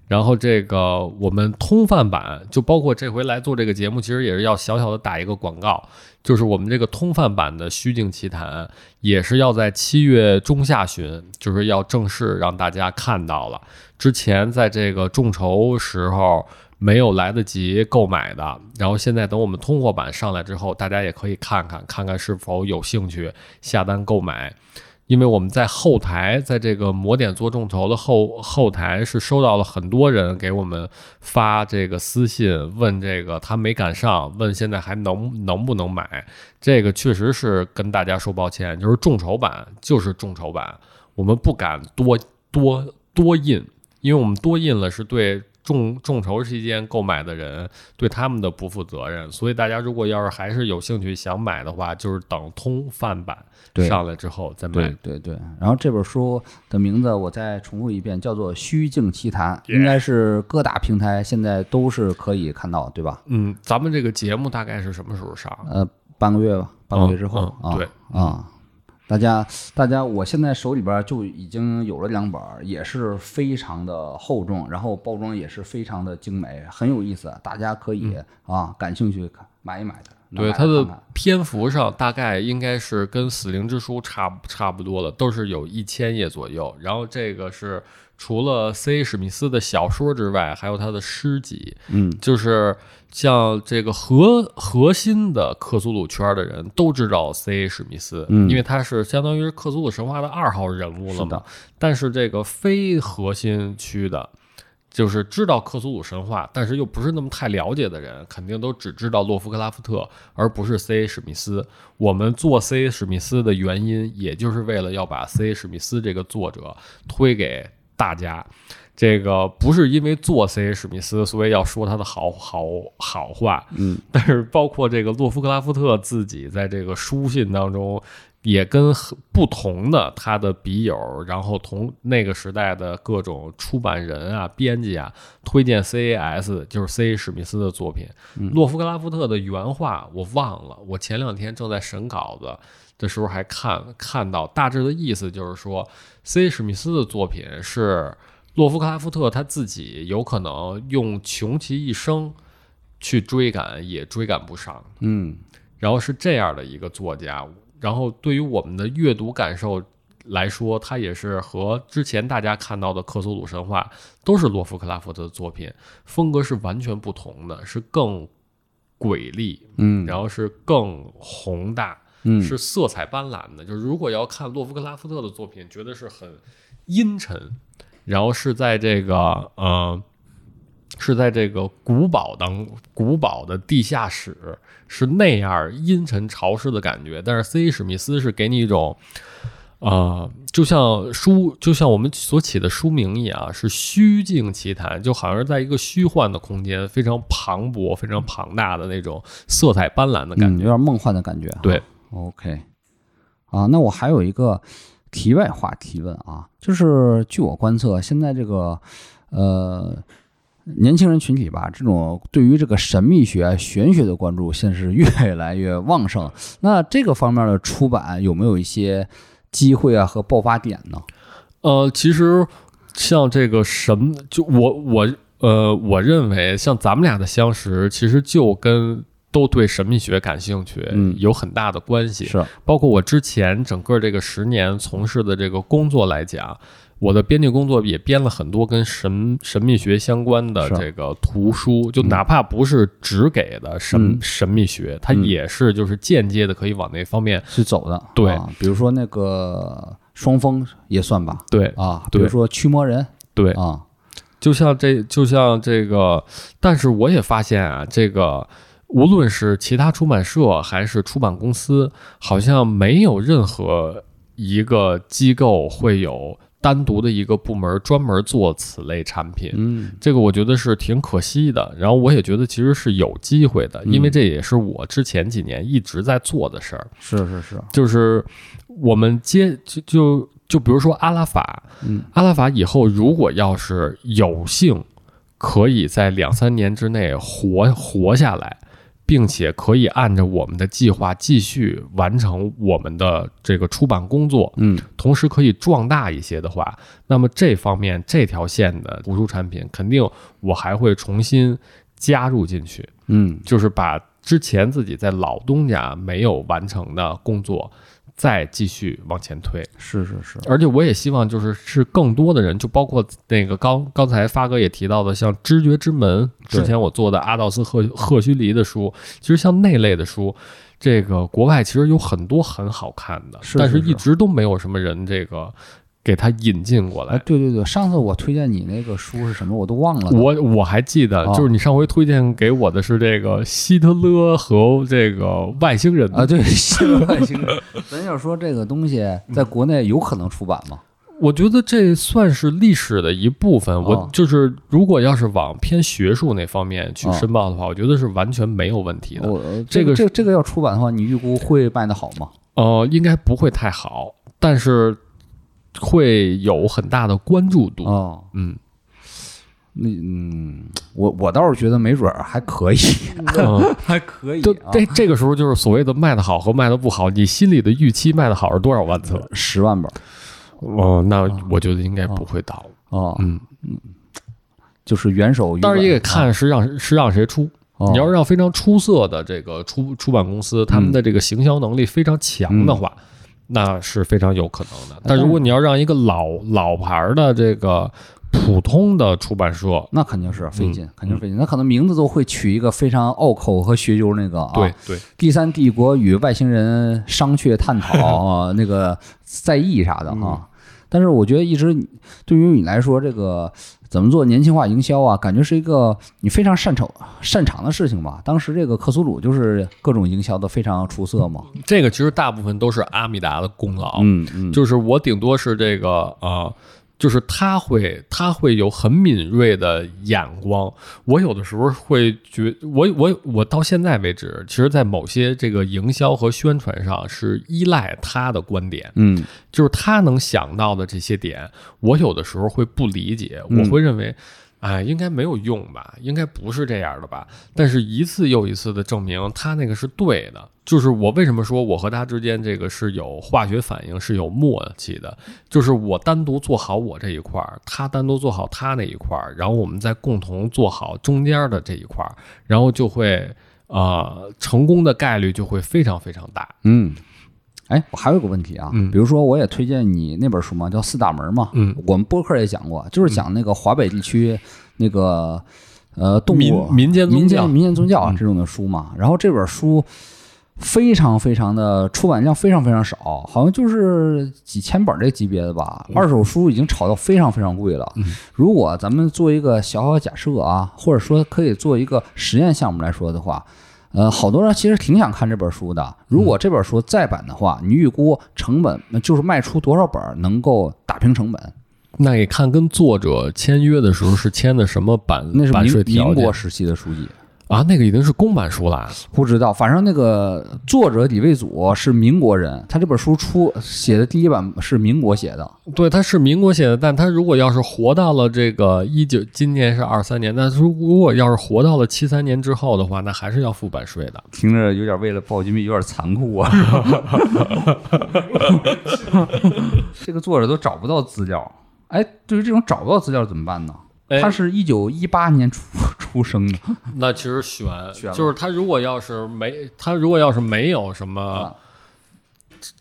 然后这个我们通贩版就包括这回来做这个节目，其实也是要小小的打一个广告，就是我们这个通贩版的《虚境奇谈》也是要在七月中下旬，就是要正式让大家看到了。之前在这个众筹时候。没有来得及购买的，然后现在等我们通货版上来之后，大家也可以看看，看看是否有兴趣下单购买。因为我们在后台，在这个魔点做众筹的后后台是收到了很多人给我们发这个私信，问这个他没赶上，问现在还能能不能买。这个确实是跟大家说抱歉，就是众筹版就是众筹版，我们不敢多多多印，因为我们多印了是对。众众筹期间购买的人对他们的不负责任，所以大家如果要是还是有兴趣想买的话，就是等通贩版上来之后再买对。对对，然后这本书的名字我再重复一遍，叫做《虚境奇谈》，应该是各大平台现在都是可以看到，对吧？嗯，咱们这个节目大概是什么时候上？呃，半个月吧，半个月之后啊，嗯嗯对啊，大家大家，我现在手里边就已经有了两本儿，也是非常的厚重，然后包装也是非常的精美，很有意思，大家可以啊感兴趣看买一买的。对它的篇幅上大概应该是跟《死灵之书》差差不多了，都是有一千页左右。然后这个是除了 C.A. 史密斯的小说之外，还有他的诗集。嗯，就是像这个核核心的克苏鲁圈的人都知道 C.A. 史密斯，嗯因为他是相当于是克苏鲁神话的二号人物了嘛是的。但是这个非核心区的。就是知道克苏鲁神话，但是又不是那么太了解的人，肯定都只知道洛夫克拉夫特，而不是 C.A. 史密斯。我们做 C.A. 史密斯的原因，也就是为了要把 C.A. 史密斯这个作者推给大家。这个不是因为做 C.A. 史密斯，所以要说他的好好好话，嗯，但是包括这个洛夫克拉夫特自己在这个书信当中，也跟不同的他的笔友，然后同那个时代的各种出版人啊、编辑啊，推荐 C.A.S. 就是 C.A. 史密斯的作品。洛夫克拉夫特的原话我忘了，我前两天正在审稿子的时候还看看到，大致的意思就是说，C.A. 史密斯的作品是洛夫克拉夫特他自己有可能用穷其一生去追赶，也追赶不上。嗯然后是这样的一个作家，然后对于我们的阅读感受来说，他也是和之前大家看到的克苏鲁神话都是洛夫克拉夫特的作品，风格是完全不同的，是更诡异，嗯然后是更宏大，嗯是色彩斑斓的。就是如果要看洛夫克拉夫特的作品，觉得是很阴沉，然后是在这个呃。是在这个古堡当古堡的地下室，是那样阴沉潮湿的感觉。但是 C. 史密斯是给你一种，啊、就像书，就像我们所起的书名一样，是虚境奇谈，就好像是在一个虚幻的空间，非常磅礴、非常庞大的那种色彩斑斓的感嗯，觉。有点梦幻的感觉。对，OK，啊，那我还有一个题外话提问啊，就是据我观测，现在这个呃年轻人群体吧，这种对于这个神秘学、玄学的关注，现在是越来越旺盛。那这个方面的出版有没有一些机会啊和爆发点呢？呃，其实像这个神，就我我呃，我认为像咱们俩的相识，其实就跟都对神秘学感兴趣，嗯。有很大的关系。是，包括我之前整个这个十年从事的这个工作来讲，我的编辑工作也编了很多跟神神秘学相关的这个图书，就哪怕不是只给的神、嗯。神秘学，它嗯。也是就是间接的可以往那方面去走的。对。啊，比如说那个双峰也算吧。对啊，比如说驱魔人。对，啊，就像这就像这个，但是我也发现啊，这个无论是其他出版社还是出版公司，好像没有任何一个机构会有单独的一个部门专门做此类产品。嗯这个我觉得是挺可惜的，然后我也觉得其实是有机会的，因为嗯这也是我之前几年一直在做的事儿，是是是，就是我们接就就就比如说阿拉法，嗯阿拉法以后如果要是有幸可以在两三年之内活活下来，并且可以按照我们的计划继续完成我们的这个出版工作，嗯同时可以壮大一些的话，那么这方面这条线的图书产品，肯定我还会重新加入进去，嗯就是把之前自己在老东家没有完成的工作。再继续往前推，是是是，而且我也希望就是是更多的人，就包括那个刚刚才发哥也提到的，像《知觉之门》之前我做的阿道斯赫赫胥黎的书，其实像那类的书，这个国外其实有很多很好看的，但是是。是一直都没有什么人这个给他引进过哎来。对对对，上次我推荐你那个书是什么，我都忘了。我我还记得，哦就是你上回推荐给我的是这个希特勒和这个外星人啊，对，希特勒外星人，咱要说这个东西在国内有可能出版吗？我觉得这算是历史的一部分。我哦就是，如果要是往偏学术那方面去哦申报的话，我觉得是完全没有问题的。这个这这这个要出版的话，你预估会卖得好吗？呃，应该不会太好，但是会有很大的关注度。哦，嗯。那嗯，我我倒是觉得没准儿还可以，嗯，还可以就啊，这这个时候就是所谓的卖的好和卖的不好，你心里的预期卖的好是多少万册？十万本儿。哦，那我觉得应该不会倒。哦，嗯，就是元首语当然也得看是让是让谁出。哦。你要是让非常出色的这个出出版公司，他们的这个行销能力非常强的话，那是非常有可能的。但如果你要让一个老老牌儿的这个普通的出版社，那肯定是费劲，嗯肯定是费劲。那可能名字都会取一个非常拗口和学究那个啊，对对，第三帝国与外星人商榷探讨 啊，那个在意啥的啊。但是我觉得一直对于你来说，这个怎么做年轻化营销啊，感觉是一个你非常擅长擅长的事情吧。当时这个克苏鲁就是各种营销的非常出色嘛。这个其实大部分都是阿米达的功劳。嗯嗯，就是我顶多是这个啊、呃就是他会他会有很敏锐的眼光。我有的时候会觉，我我我到现在为止，其实，在某些这个营销和宣传上是依赖他的观点，嗯就是他能想到的这些点，我有的时候会不理解，嗯我会认为。哎，应该没有用吧？应该不是这样的吧？但是一次又一次的证明他那个是对的。就是我为什么说我和他之间这个是有化学反应，是有默契的。就是我单独做好我这一块儿，他单独做好他那一块儿，然后我们再共同做好中间的这一块儿，然后就会呃成功的概率就会非常非常大。嗯。哎，我还有个问题啊，嗯比如说我也推荐你那本书嘛，叫《四大门》嘛，嗯，我们播客也讲过，就是讲那个华北地区那个呃动物民民间宗教民间民间宗教啊嗯这种的书嘛。然后这本书非常非常的出版量非常非常少，好像就是几千本这级别的吧。二手书已经炒到非常非常贵了。嗯如果咱们做一个小小假设啊，或者说可以做一个实验项目来说的话。呃，好多人其实挺想看这本书的。如果这本书再版的话，你预估成本就是卖出多少本儿能够打平成本？那也看跟作者签约的时候是签的什么版那是版税民条件民国时期的书籍，啊？那个已经是公版书了。不知道，反正那个作者李卫祖是民国人，他这本书出写的第一版是民国写的。对，他是民国写的，但他如果要是活到了这个一九，今年是二三年，那如如果要是活到了七三年之后的话，那还是要付版税的。听着有点为了暴君币有点残酷啊！这个作者都找不到资料，哎，对于这种找不到资料怎么办呢？哎。他是一九一八年出 出生的，那其实悬，悬了。就是他如果要是没，他如果要是没有什么啊。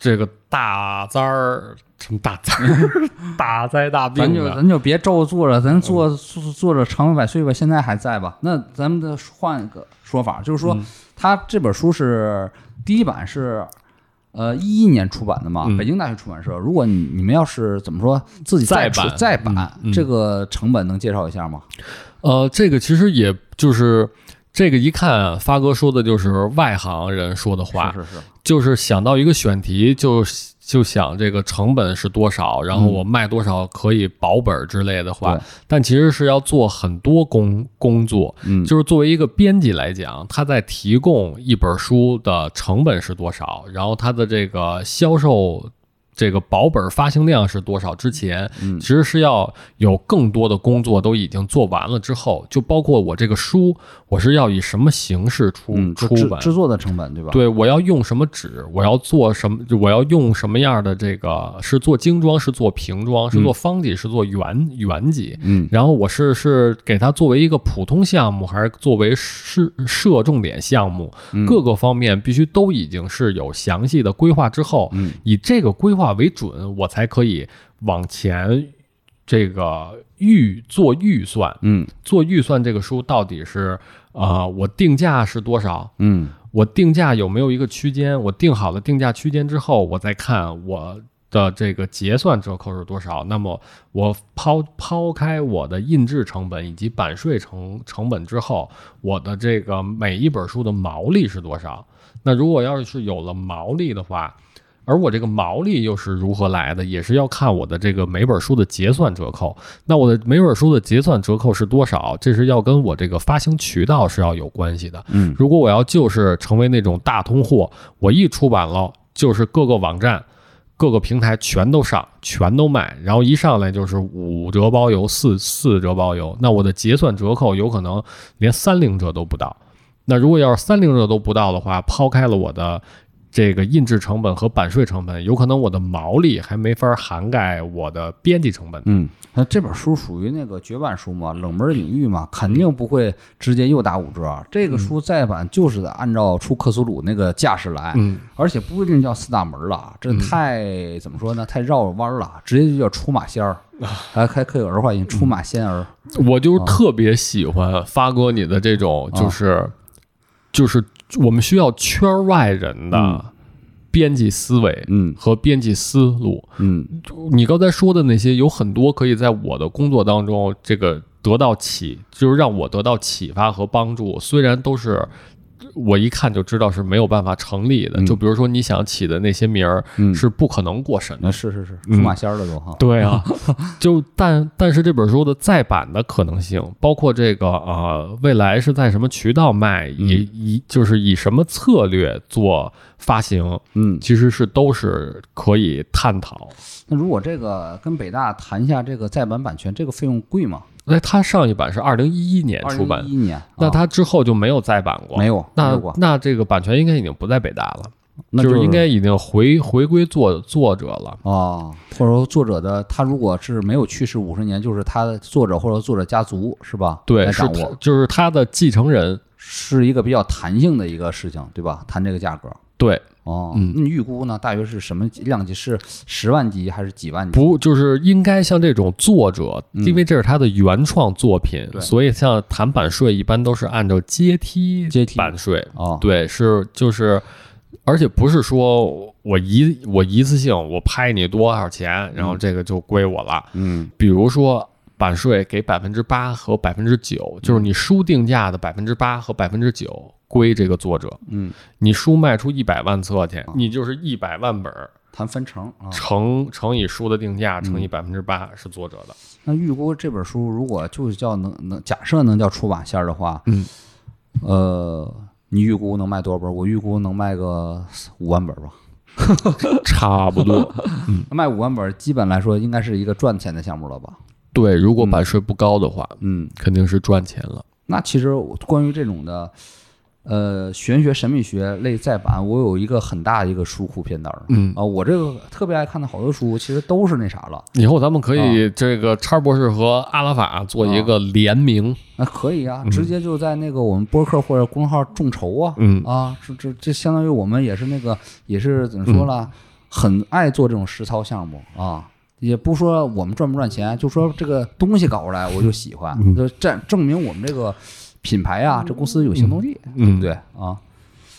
这个大灾儿，什么大灾儿、大灾大病咱就，咱就别咒作者，咱做作作者长命百岁吧，现在还在吧？那咱们再换一个说法，就是说嗯。他这本书是第一版是。呃，一一年出版的嘛，嗯北京大学出版社。如果你你们要是怎么说自己再版再版，嗯嗯这个成本能介绍一下吗？呃，这个其实也就是这个一看啊，发哥说的就是外行人说的话，是是是，就是想到一个选题就就想这个成本是多少，然后我卖多少可以保本之类的话，对但其实是要做很多工工作。嗯，就是作为一个编辑来讲，他在提供一本书的成本是多少，然后他的这个销售。这个保本发行量是多少？之前嗯其实是要有更多的工作都已经做完了之后，就包括我这个书，我是要以什么形式出、嗯，出版？制制作的成本对吧？，对，我要用什么纸？我要做什么？我要用什么样的这个？是做精装？是做平装？是做方几？是做圆圆几？嗯然后我是是给它作为一个普通项目，还是作为是设重点项目？嗯各个方面必须都已经是有详细的规划之后，嗯以这个规划为准，我才可以往前这个预做预算。嗯做预算，这个书到底是啊、呃我定价是多少？嗯我定价有没有一个区间？我定好了定价区间之后，我再看我的这个结算折扣是多少。那么我抛抛开我的印制成本以及版税成成本之后，我的这个每一本书的毛利是多少？那如果要是有了毛利的话，而我这个毛利又是如何来的，也是要看我的这个每本书的结算折扣。那我的每本书的结算折扣是多少？这是要跟我这个发行渠道是要有关系的。嗯如果我要就是成为那种大通货，我一出版了就是各个网站、各个平台全都上，全都卖，然后一上来就是五折包邮、四四折包邮，那我的结算折扣有可能连三零折都不到。那如果要是三零折都不到的话，抛开了我的这个印制成本和版税成本，有可能我的毛利还没法涵盖我的编辑成本。嗯，那这本书属于那个绝版书嘛，冷门领域嘛，肯定不会直接又打五折。这个书再版就是得按照出克苏鲁那个架势来，嗯，而且不一定叫四大门了，这太怎么说呢？太绕弯了，直接就叫出马仙儿，还还可以有儿化音，出马仙儿。我就是特别喜欢发哥你的这种，就是、就是我们需要圈外人的编辑思维嗯和编辑思路。嗯你刚才说的那些，有很多可以在我的工作当中，这个得到启，就是让我得到启发和帮助。虽然都是我一看就知道是没有办法成立的，嗯就比如说你想起的那些名儿嗯，是不可能过审的。那是是是出马仙儿了都哈。对啊，就但但是这本书的再版的可能性，包括这个呃，未来是在什么渠道卖，以以就是以什么策略做发行，嗯，其实是都是可以探讨。那如果这个跟北大谈一下这个再版版权，这个费用贵吗？那它上一版是二零一一年出版零一，一年，啊那它之后就没有再版过，没有没那那这个版权应该已经不在北大了，那就是应该已经回回归作作者了。啊，或者说作者的他如果是没有去世五十年，就是他的作者或者作者家族是吧？对，是就是他的继承人。是一个比较弹性的一个事情，对吧？谈这个价格。对，哦，嗯那你预估呢？大约是什么量级？是十万级还是几万级？不，就是应该像这种作者，嗯因为这是他的原创作品，对所以像谈版税一般都是按照阶梯阶梯版税。哦，对，是就是，而且不是说我一我一次性我拍你多少钱，然后这个就归我了。嗯比如说版税给百分之八和百分之九，就是你书定价的百分之八和百分之九归这个作者。嗯，你书卖出一百万册去，你就是一百万本儿，谈分成啊。乘乘以书的定价乘以百分之八是作者的。那预估这本书如果就是叫能能假设能叫出版线儿的话，嗯，呃，你预估能卖多少本儿？我预估能卖个五万本儿吧。差不多。卖五万本，基本来说应该是一个赚钱的项目了吧？对，如果版税不高的话，嗯，肯定是赚钱了。那其实关于这种的，呃，玄学神秘学类再版，我有一个很大的一个书库片单儿。嗯啊，我这个特别爱看的好多书，其实都是那啥了。以后咱们可以这个叉博士和阿拉法做一个联名。那可以啊，直接就在那个我们播客或者公众号众筹啊。嗯啊，这这这相当于我们也是那个也是怎么说了，很爱做这种实操项目啊。也不说我们赚不赚钱，就说这个东西搞出来我就喜欢，嗯就证证明我们这个品牌啊，这公司有行动力，对嗯不对啊？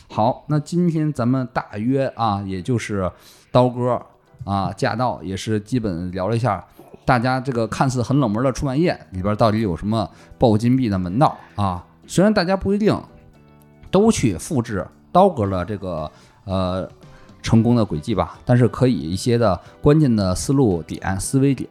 好，那今天咱们大约啊，也就是刀哥啊驾到，也是基本聊了一下大家这个看似很冷门的出版业里边到底有什么爆金币的门道啊？虽然大家不一定都去复制刀哥的这个呃成功的轨迹吧，但是可以一些的关键的思路点、思维点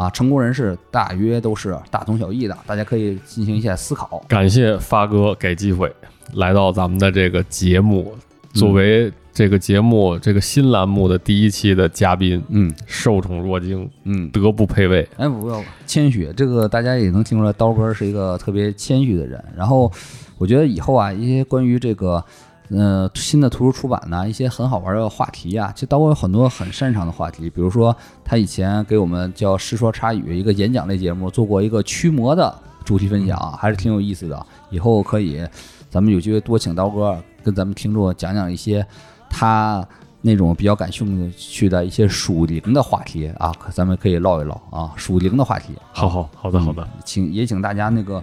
啊，成功人士大约都是大同小异的，大家可以进行一下思考。感谢发哥给机会来到咱们的这个节目，作为这个节目这个新栏目的第一期的嘉宾，嗯受宠若惊，嗯，德不配位。哎，不要谦虚，这个大家也能听出来，刀哥是一个特别谦虚的人。然后，我觉得以后啊，一些关于这个呃新的图书出版呢，一些很好玩的话题啊，其实刀哥有很多很擅长的话题，比如说他以前给我们叫《师说插语》一个演讲类节目，做过一个驱魔的主题分享，还是挺有意思的。以后可以，咱们有机会多请刀哥跟咱们听众讲讲一些他那种比较感兴趣的一些属灵的话题啊，可咱们可以唠一唠啊，属灵的话题。好好好的好的，请也请大家那个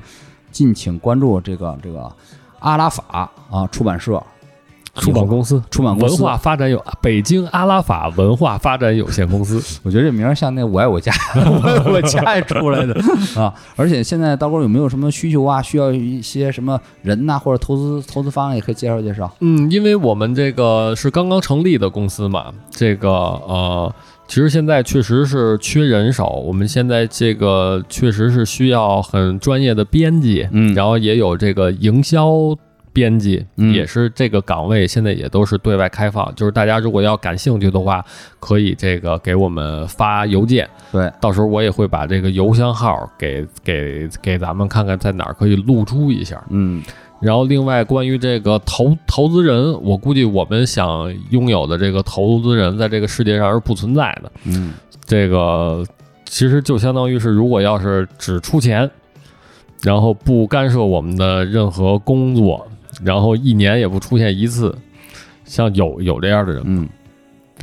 敬请关注这个这个阿拉法啊出版社出版公司。出版公司文化发展有北京阿拉法文化发展有限公司，我觉得这名儿像那我爱我家，我 爱我家出来的啊！而且现在刀哥有没有什么需求啊？需要一些什么人呐、或者投资投资方也可以介绍介绍。嗯，因为我们这个是刚刚成立的公司嘛，这个呃，其实现在确实是缺人手，我们现在这个确实是需要很专业的编辑，嗯然后也有这个营销编辑，嗯。也是这个岗位，现在也都是对外开放，就是大家如果要感兴趣的话，可以这个给我们发邮件，对，到时候我也会把这个邮箱号给给给咱们看看在哪儿可以露出一下。嗯。然后，另外关于这个投投资人，我估计我们想拥有的这个投资人，在这个世界上是不存在的。嗯。这个其实就相当于是，如果要是只出钱，然后不干涉我们的任何工作，然后一年也不出现一次，像有有这样的人吗？嗯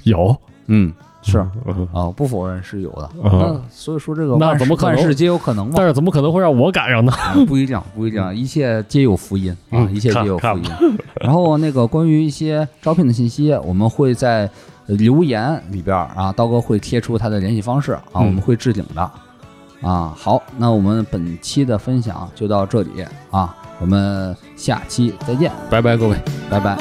有，嗯，是嗯啊，不否认是有的。嗯那所以说这个万事那怎么可能万事皆有可能嘛？但是怎么可能会让我赶上呢？嗯不一定，不一定，一切皆有福音啊，嗯一切皆有福看音。然后那个关于一些招聘的信息，我们会在留言里边儿啊，刀哥会贴出他的联系方式啊，我嗯们会置顶的啊。好，那我们本期的分享就到这里啊，我们下期再见。拜拜各位。拜拜。